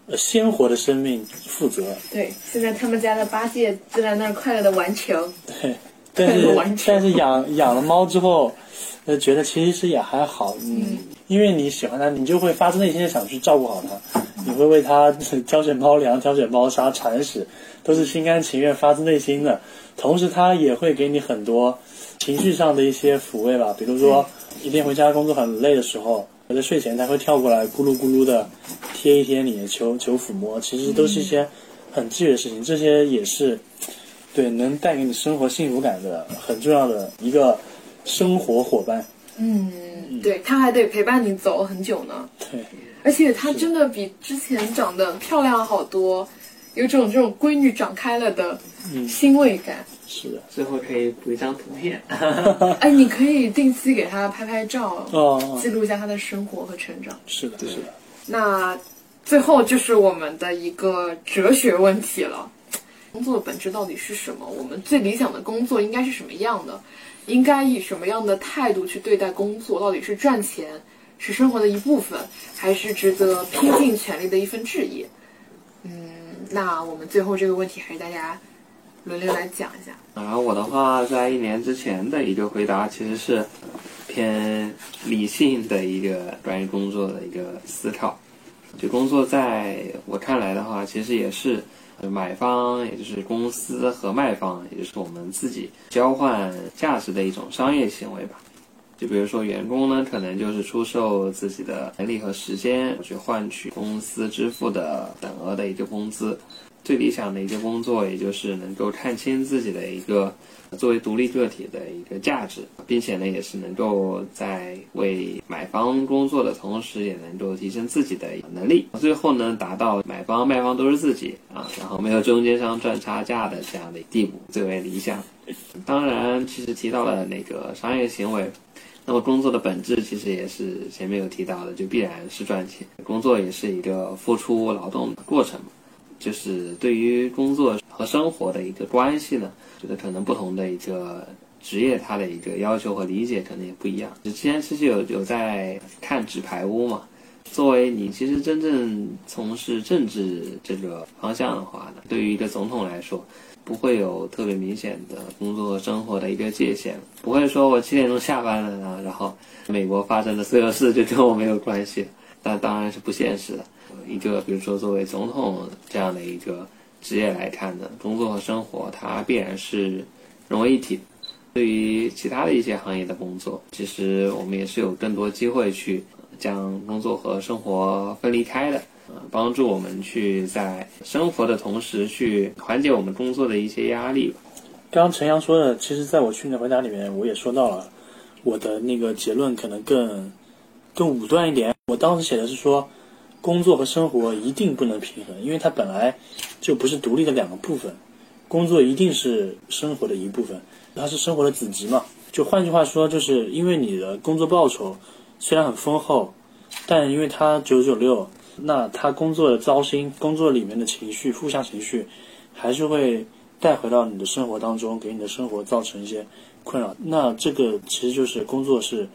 呃鲜活的生命负责。对，现在他们家的八戒就在那儿快乐的玩球。对，但是 但是养养了猫之后，呃，觉得其实也还好，嗯，因为你喜欢它，你就会发自内心的想去照顾好它，你会为它挑选猫粮、挑选猫砂、铲屎，都是心甘情愿、发自内心的。同时，它也会给你很多情绪上的一些抚慰吧，比如说一天回家工作很累的时候，我在睡前它会跳过来咕噜咕噜的贴一贴你，求求抚摸，其实都是一些很治愈的事情，这些也是。对，能带给你生活幸福感的很重要的一个生活伙伴。嗯，对，它还得陪伴你走很久呢。对，而且她真的比之前长得漂亮好多，有种这种闺女长开了的欣慰感。是的。最后可以补一张图片。哎，你可以定期给她拍拍照，哦，记录一下她的生活和成长。是的，是的。那最后就是我们的一个哲学问题了：工作的本质到底是什么？我们最理想的工作应该是什么样的？应该以什么样的态度去对待工作？到底是赚钱，是生活的一部分，还是值得拼尽全力的一份志业？嗯，那我们最后这个问题还是大家轮流来讲一下。然后我的话，在一年之前的一个回答其实是偏理性的一个关于工作的一个思考。就工作在我看来的话，其实也是买方，也就是公司和卖方，也就是我们自己交换价值的一种商业行为吧。就比如说员工呢，可能就是出售自己的能力和时间，去换取公司支付的等额的一个工资。最理想的一个工作，也就是能够看清自己的一个作为独立个体的一个价值，并且呢，也是能够在为买方工作的同时，也能够提升自己的能力，最后呢，达到买方卖方都是自己啊，然后没有中间商赚差价的这样的地步，最为理想。当然，其实提到了那个商业行为。那么工作的本质其实也是前面有提到的，就必然是赚钱。工作也是一个付出劳动的过程。就是对于工作和生活的一个关系呢，觉得可能不同的一个职业，它的一个要求和理解可能也不一样。之前其实有有在看《纸牌屋》嘛，作为你其实真正从事政治这个方向的话呢，对于一个总统来说，不会有特别明显的工作和生活的一个界限，不会说我七点钟下班了啊，然后美国发生的所有事就跟我没有关系，那当然是不现实的。一个比如说作为总统这样的一个职业来看呢，工作和生活它必然是融为一体。对于其他的一些行业的工作，其实我们也是有更多机会去将工作和生活分离开的，帮助我们去在生活的同时去缓解我们工作的一些压力。刚刚陈阳说的，其实在我去年回答里面我也说到了，我的那个结论可能更更武断一点。我当时写的是说，工作和生活一定不能平衡，因为它本来就不是独立的两个部分，工作一定是生活的一部分。它是生活的子集嘛？就换句话说，就是因为你的工作报酬虽然很丰厚，但因为它九九六，那他工作的糟心，工作里面的情绪、负向情绪，还是会带回到你的生活当中，给你的生活造成一些困扰。那这个其实就是工作是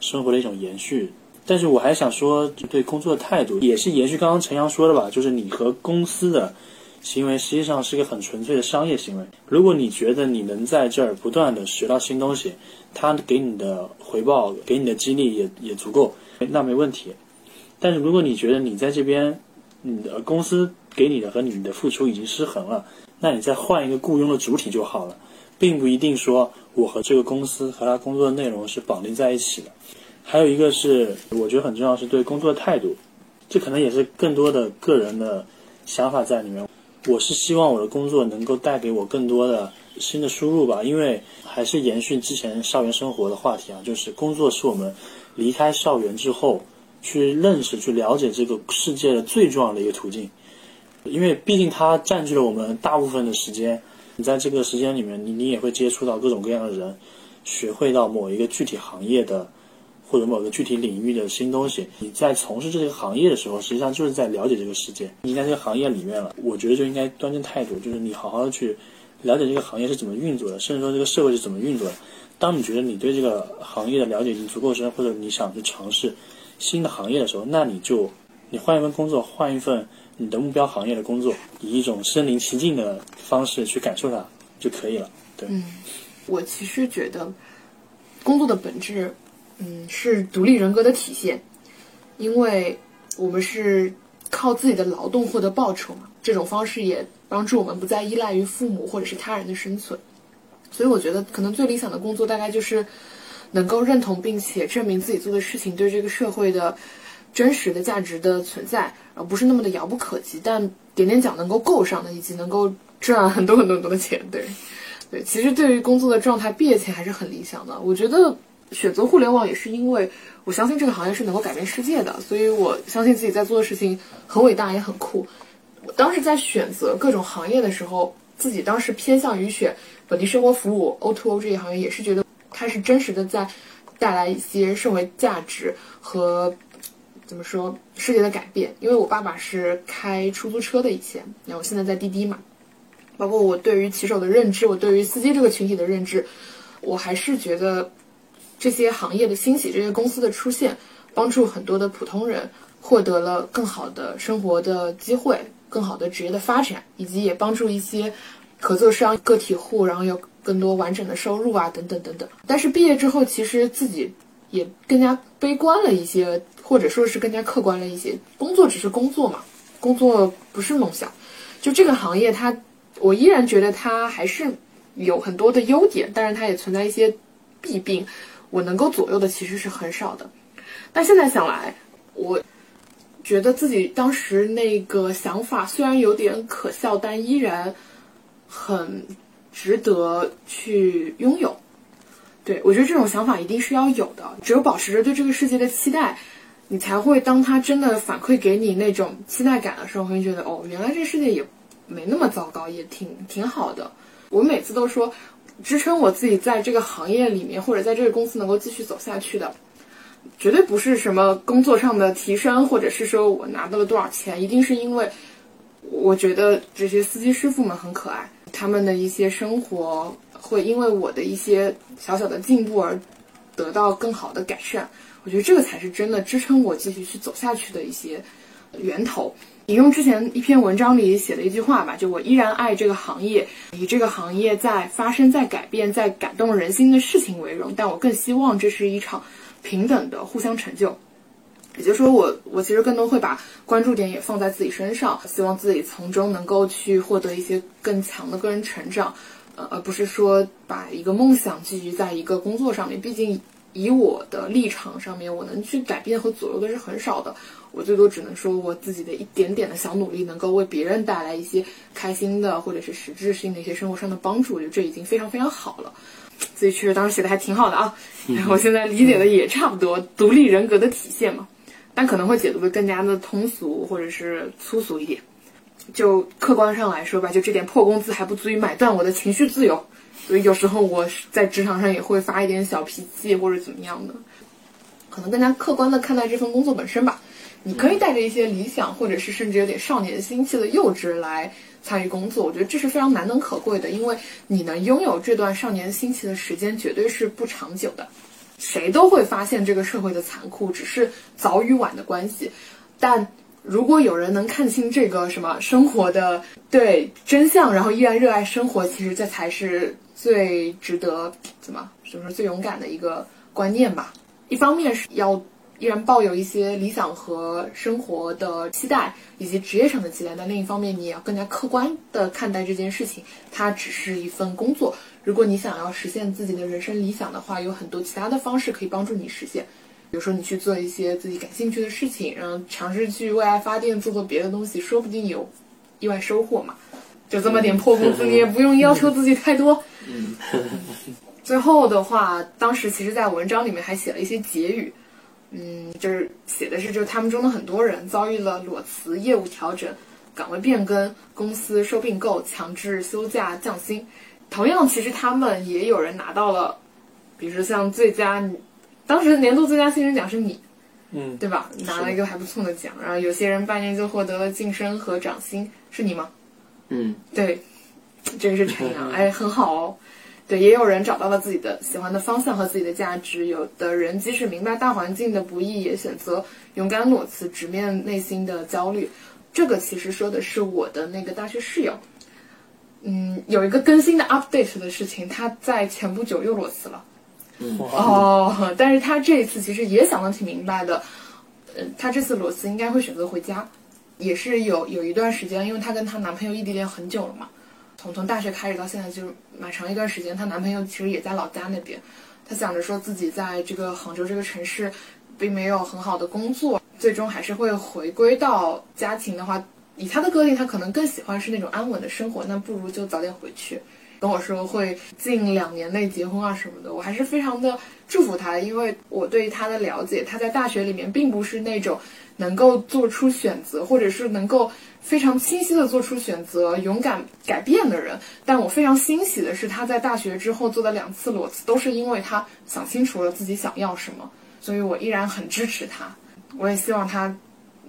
生活的一种延续。但是我还想说，对工作的态度也是延续刚刚陈阳说的吧，就是你和公司的。行为实际上是一个很纯粹的商业行为。如果你觉得你能在这儿不断的学到新东西，他给你的回报、给你的激励也也足够，那没问题。但是如果你觉得你在这边，你的公司给你的和你的付出已经失衡了，那你再换一个雇佣的主体就好了，并不一定说我和这个公司和他工作的内容是绑定在一起的。还有一个是我觉得很重要，是对工作的态度，这可能也是更多的个人的想法在里面。我是希望我的工作能够带给我更多的新的输入吧，因为还是延续之前校园生活的话题啊，就是工作是我们离开校园之后去认识、去了解这个世界的最重要的一个途径，因为毕竟它占据了我们大部分的时间。你在这个时间里面，你你也会接触到各种各样的人，学会到某一个具体行业的。或者某个具体领域的新东西，你在从事这个行业的时候，实际上就是在了解这个世界。你在这个行业里面了，我觉得就应该端正态度，就是你好好的去了解这个行业是怎么运作的，甚至说这个社会是怎么运作的。当你觉得你对这个行业的了解已经足够深，或者你想去尝试新的行业的时候，那你就你换一份工作，换一份你的目标行业的工作，以一种身临其境的方式去感受它就可以了。对，嗯，我其实觉得工作的本质。嗯，是独立人格的体现，因为我们是靠自己的劳动获得报酬嘛，这种方式也帮助我们不再依赖于父母或者是他人的生存。所以我觉得，可能最理想的工作大概就是能够认同并且证明自己做的事情对这个社会的真实的价值的存在，而不是那么的遥不可及，但点点奖能够够上的，以及能够赚很多很多很多的钱。对，对，其实对于工作的状态，毕业前还是很理想的。我觉得。选择互联网也是因为我相信这个行业是能够改变世界的，所以我相信自己在做的事情很伟大也很酷。我当时在选择各种行业的时候，自己当时偏向于选本地生活服务 O2O 这一行业，也是觉得它是真实的在带来一些社会价值和怎么说世界的改变。因为我爸爸是开出租车的以前，然后现在在滴滴嘛，包括我对于骑手的认知，我对于司机这个群体的认知，我还是觉得。这些行业的兴起，这些公司的出现，帮助很多的普通人获得了更好的生活的机会，更好的职业的发展，以及也帮助一些合作商、个体户，然后有更多完整的收入啊，等等等等。但是毕业之后，其实自己也更加悲观了一些，或者说是更加客观了一些。工作只是工作嘛，工作不是梦想。就这个行业，它我依然觉得它还是有很多的优点，但是它也存在一些弊病。我能够左右的其实是很少的，但现在想来，我觉得自己当时那个想法虽然有点可笑，但依然很值得去拥有。对我觉得这种想法一定是要有的，只有保持着对这个世界的期待，你才会当他真的反馈给你那种期待感的时候，会觉得哦，原来这个世界也没那么糟糕，也挺挺好的。我每次都说。支撑我自己在这个行业里面，或者在这个公司能够继续走下去的，绝对不是什么工作上的提升，或者是说我拿到了多少钱，一定是因为我觉得这些司机师傅们很可爱，他们的一些生活会因为我的一些小小的进步而得到更好的改善。我觉得这个才是真的支撑我继续去走下去的一些源头。引用之前一篇文章里写的一句话吧，就我依然爱这个行业，以这个行业在发生、在改变、在感动人心的事情为荣，但我更希望这是一场平等的互相成就。也就是说，我我其实更多会把关注点也放在自己身上，希望自己从中能够去获得一些更强的个人成长，呃，而不是说把一个梦想寄予在一个工作上面。毕竟以我的立场上面，我能去改变和左右的是很少的。我最多只能说我自己的一点点的小努力，能够为别人带来一些开心的或者是实质性的一些生活上的帮助，我觉得这已经非常非常好了。自己确实当时写的还挺好的啊，然 后我现在理解的也差不多，独立人格的体现嘛。但可能会解读的更加的通俗或者是粗俗一点。就客观上来说吧，就这点破工资还不足以买断我的情绪自由，所以有时候我在职场上也会发一点小脾气或者怎么样的。可能更加客观的看待这份工作本身吧。你可以带着一些理想，或者是甚至有点少年心气的幼稚来参与工作，我觉得这是非常难能可贵的，因为你能拥有这段少年心气的时间，绝对是不长久的。谁都会发现这个社会的残酷，只是早与晚的关系。但如果有人能看清这个什么生活的对真相，然后依然热爱生活，其实这才是最值得怎么怎么说最勇敢的一个观念吧。一方面是要依然抱有一些理想和生活的期待，以及职业上的期待，但另一方面你也要更加客观的看待这件事情，它只是一份工作。如果你想要实现自己的人生理想的话，有很多其他的方式可以帮助你实现。比如说，你去做一些自己感兴趣的事情，然后尝试去为爱发电，做做别的东西，说不定有意外收获嘛。就这么点破工资，你也不用要求自己太多。嗯，最后的话，当时其实，在文章里面还写了一些结语，嗯，就是写的是，就是他们中的很多人遭遇了裸辞、业务调整、岗位变更、公司收并购、强制休假、降薪。同样，其实他们也有人拿到了，比如说像最佳，当时年度最佳新人奖是你，嗯，对吧？拿了一个还不错的奖。然后有些人半年就获得了晋升和涨薪，是你吗？嗯，对，这个是陈阳，哎，很好哦。对，也有人找到了自己的喜欢的方向和自己的价值。有的人即使明白大环境的不易，也选择勇敢裸辞，直面内心的焦虑。这个其实说的是我的那个大学室友。嗯，有一个更新的 update 的事情，他在前不久又裸辞了。哦，但是他这一次其实也想的挺明白的。嗯，他这次裸辞应该会选择回家，也是有有一段时间，因为她跟她男朋友异地恋很久了嘛，从从大学开始到现在就蛮长一段时间，她男朋友其实也在老家那边。她想着说自己在这个杭州这个城市，并没有很好的工作，最终还是会回归到家庭的话。以他的个性，他可能更喜欢是那种安稳的生活，那不如就早点回去。跟我说会近两年内结婚啊什么的，我还是非常的祝福他，因为我对他的了解，他在大学里面并不是那种能够做出选择，或者是能够非常清晰的做出选择、勇敢改变的人。但我非常欣喜的是，他在大学之后做的两次裸辞，都是因为他想清楚了自己想要什么，所以我依然很支持他。我也希望他。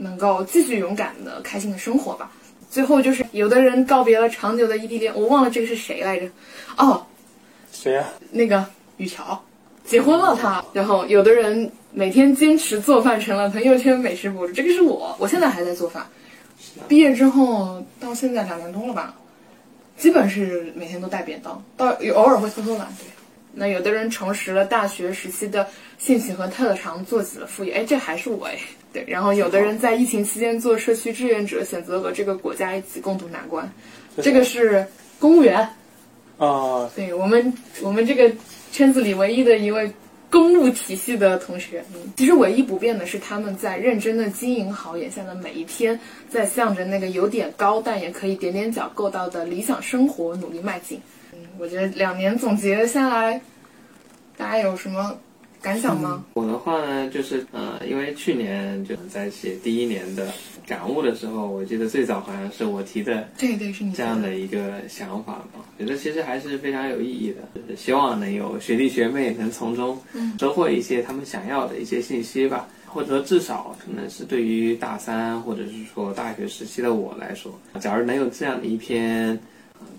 能够继续勇敢的、开心的生活吧。最后就是有的人告别了长久的异地恋，我忘了这个是谁来着？哦，谁呀？那个雨乔，结婚了他。然后有的人每天坚持做饭，成了朋友圈美食博主。这个是我，我现在还在做饭。毕业之后到现在两年多了吧，基本是每天都带便当，到偶尔会偷偷懒。对，那有的人重拾了大学时期的兴趣和特长，做起了副业。哎，这还是我哎。对，然后有的人在疫情期间做社区志愿者，选择和这个国家一起共度难关。这个是公务员啊，对我们我们这个圈子里唯一的一位公务体系的同学。嗯，其实唯一不变的是他们在认真的经营好眼下的每一天，在向着那个有点高但也可以踮踮脚够到的理想生活努力迈进。嗯，我觉得两年总结下来，大家有什么？感想吗？我的话呢，就是呃，因为去年就在写第一年的感悟的时候，我记得最早好像是我提的，对对，是你这样的一个想法嘛，觉得其实还是非常有意义的，就是希望能有学弟学妹能从中收获一些他们想要的一些信息吧，或者说至少可能是对于大三或者是说大学时期的我来说，假如能有这样的一篇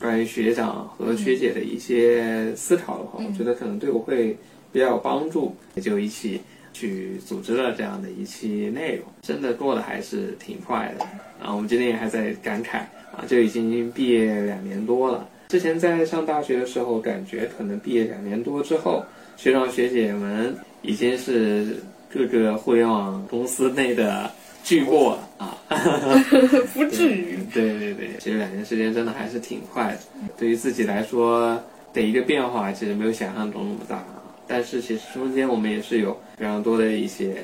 关于学长和学姐的一些思考的话，我觉得可能对我会。比较有帮助，也就一起去组织了这样的一期内容，真的过得还是挺快的。啊，我们今天也还在感慨啊，就已经毕业两年多了。之前在上大学的时候，感觉可能毕业两年多之后，学长学姐们已经是各个互联网公司内的巨擘了啊。不至于。对对对，其实两年时间真的还是挺快的。对于自己来说的一个变化，其实没有想象中那么大。但是其实中间我们也是有非常多的一些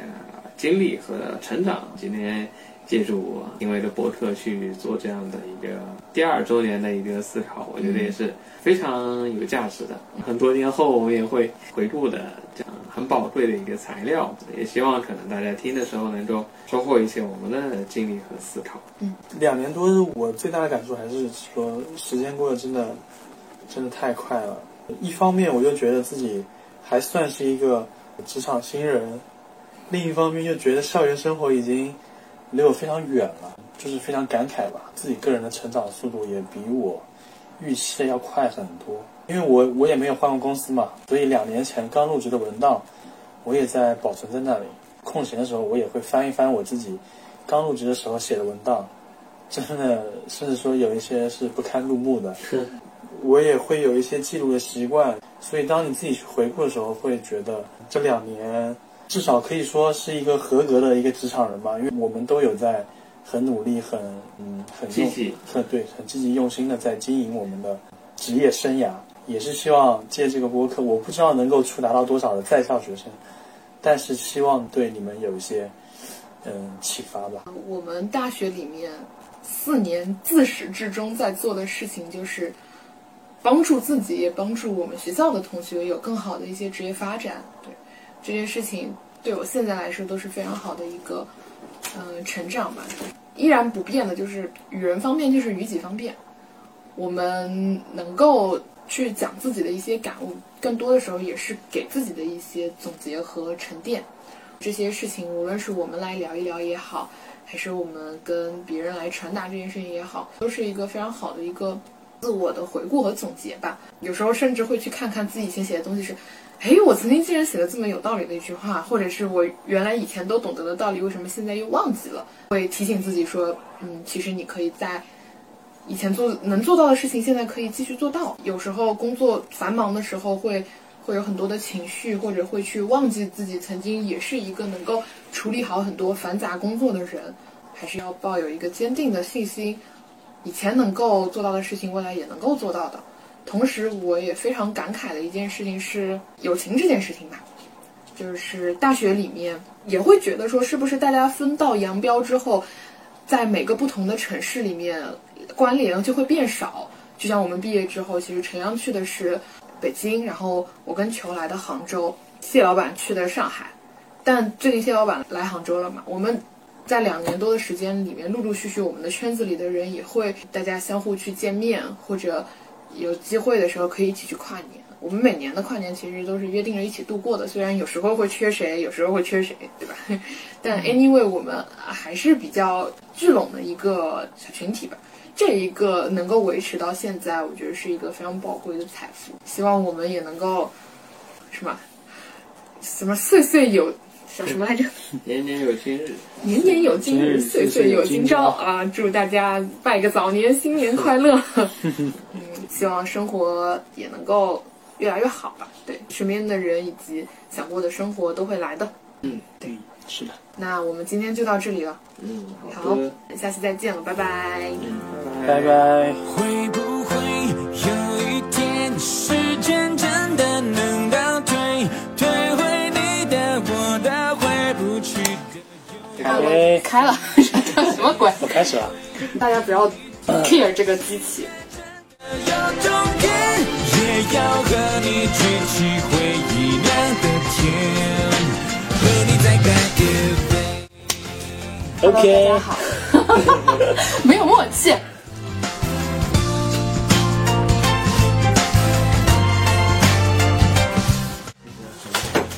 经历和成长。今天借助因为的博客去做这样的一个第二周年的一个思考，我觉得也是非常有价值的。很多年后我们也会回顾的，这样很宝贵的一个材料。也希望可能大家听的时候能够收获一些我们的经历和思考。两年多，我最大的感受还是说，时间过得真的，真的太快了。一方面，我就觉得自己还算是一个职场新人；另一方面，又觉得校园生活已经离我非常远了，就是非常感慨吧。自己个人的成长速度也比我预期的要快很多。因为我我也没有换过公司嘛，所以两年前刚入职的文档，我也在保存在那里。空闲的时候，我也会翻一翻我自己刚入职的时候写的文档。真的，甚至说有一些是不堪入目的。是我也会有一些记录的习惯，所以当你自己去回顾的时候，会觉得这两年至少可以说是一个合格的一个职场人吧，因为我们都有在很努力、很嗯很用积极很对很积极用心的在经营我们的职业生涯，也是希望借这个播客，我不知道能够触达到多少的在校学生，但是希望对你们有一些嗯启发吧。我们大学里面四年自始至终在做的事情，就是帮助自己，也帮助我们学校的同学有更好的一些职业发展。对这件事情，对我现在来说都是非常好的一个嗯、成长吧。依然不变的就是与人方便，就是与己方便。我们能够去讲自己的一些感悟，更多的时候也是给自己的一些总结和沉淀。这些事情，无论是我们来聊一聊也好，还是我们跟别人来传达这件事情也好，都是一个非常好的一个自我的回顾和总结吧。有时候甚至会去看看自己以前写的东西是，哎，我曾经竟然写了这么有道理的一句话，或者是我原来以前都懂得的道理，为什么现在又忘记了？会提醒自己说，嗯，其实你可以在以前做能做到的事情，现在可以继续做到。有时候工作繁忙的时候会。会有很多的情绪，或者会去忘记自己曾经也是一个能够处理好很多繁杂工作的人，还是要抱有一个坚定的信心，以前能够做到的事情，未来也能够做到的。同时，我也非常感慨的一件事情是友情这件事情吧，就是大学里面也会觉得说，是不是大家分道扬镳之后，在每个不同的城市里面关联就会变少。就像我们毕业之后，其实陈阳去的是。北京，然后我跟球来的杭州，谢老板去的上海，但最近谢老板来杭州了嘛？我们在两年多的时间里面，陆陆续续我们的圈子里的人也会大家相互去见面，或者有机会的时候可以一起去跨年。我们每年的跨年其实都是约定着一起度过的，虽然有时候会缺谁，有时候会缺谁，对吧？但 anyway 我们还是比较聚拢的一个小群体吧。这一个能够维持到现在，我觉得是一个非常宝贵的财富。希望我们也能够，什么，什么岁岁有叫什么来着？年年有今日，年年有今日，岁岁有今朝啊！祝大家拜个早年，新年快乐！嗯，希望生活也能够越来越好吧。对，身边的人以及想过的生活都会来的。嗯，对，是的。那我们今天就到这里了。嗯，好，下期再见了，拜拜。拜拜。会不会有一天，时间真的能倒退，退的回不去的开了，哎开了，什么鬼？我开始了。大家不要 care 这个机器。有终点，也要和你举起回忆酿的甜，和你再干一杯。Hello，大家。好，没有默契。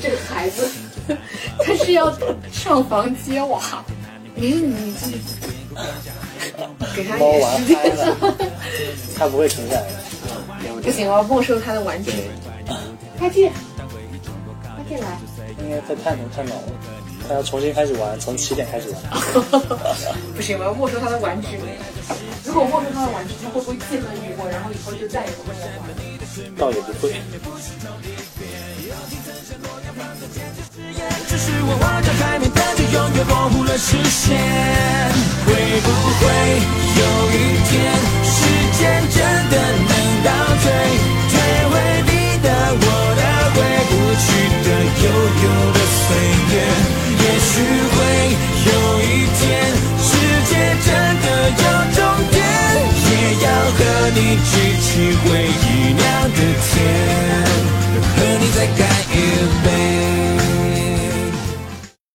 这个孩子，他是要上房揭瓦。嗯，你这给他一猫玩点时间嗨。了，它不会停下来的。不行，我要没收他的玩具。快进，快！进来。应该在太浓太老了，他要重新开始玩，从起点开始玩。不行，我要没收他的玩具。如果没收他的玩具，他会不会记恨于我，然后以后就再也不跟我玩？倒也不会。只是我望着海面，但却永远模糊了视线。会不会有一天，时间真的能倒退，退回你的我的，回不去的悠悠的岁月。也许会有一天，世界真的有终点，也要和你举起回忆酿的甜，和你再干一杯。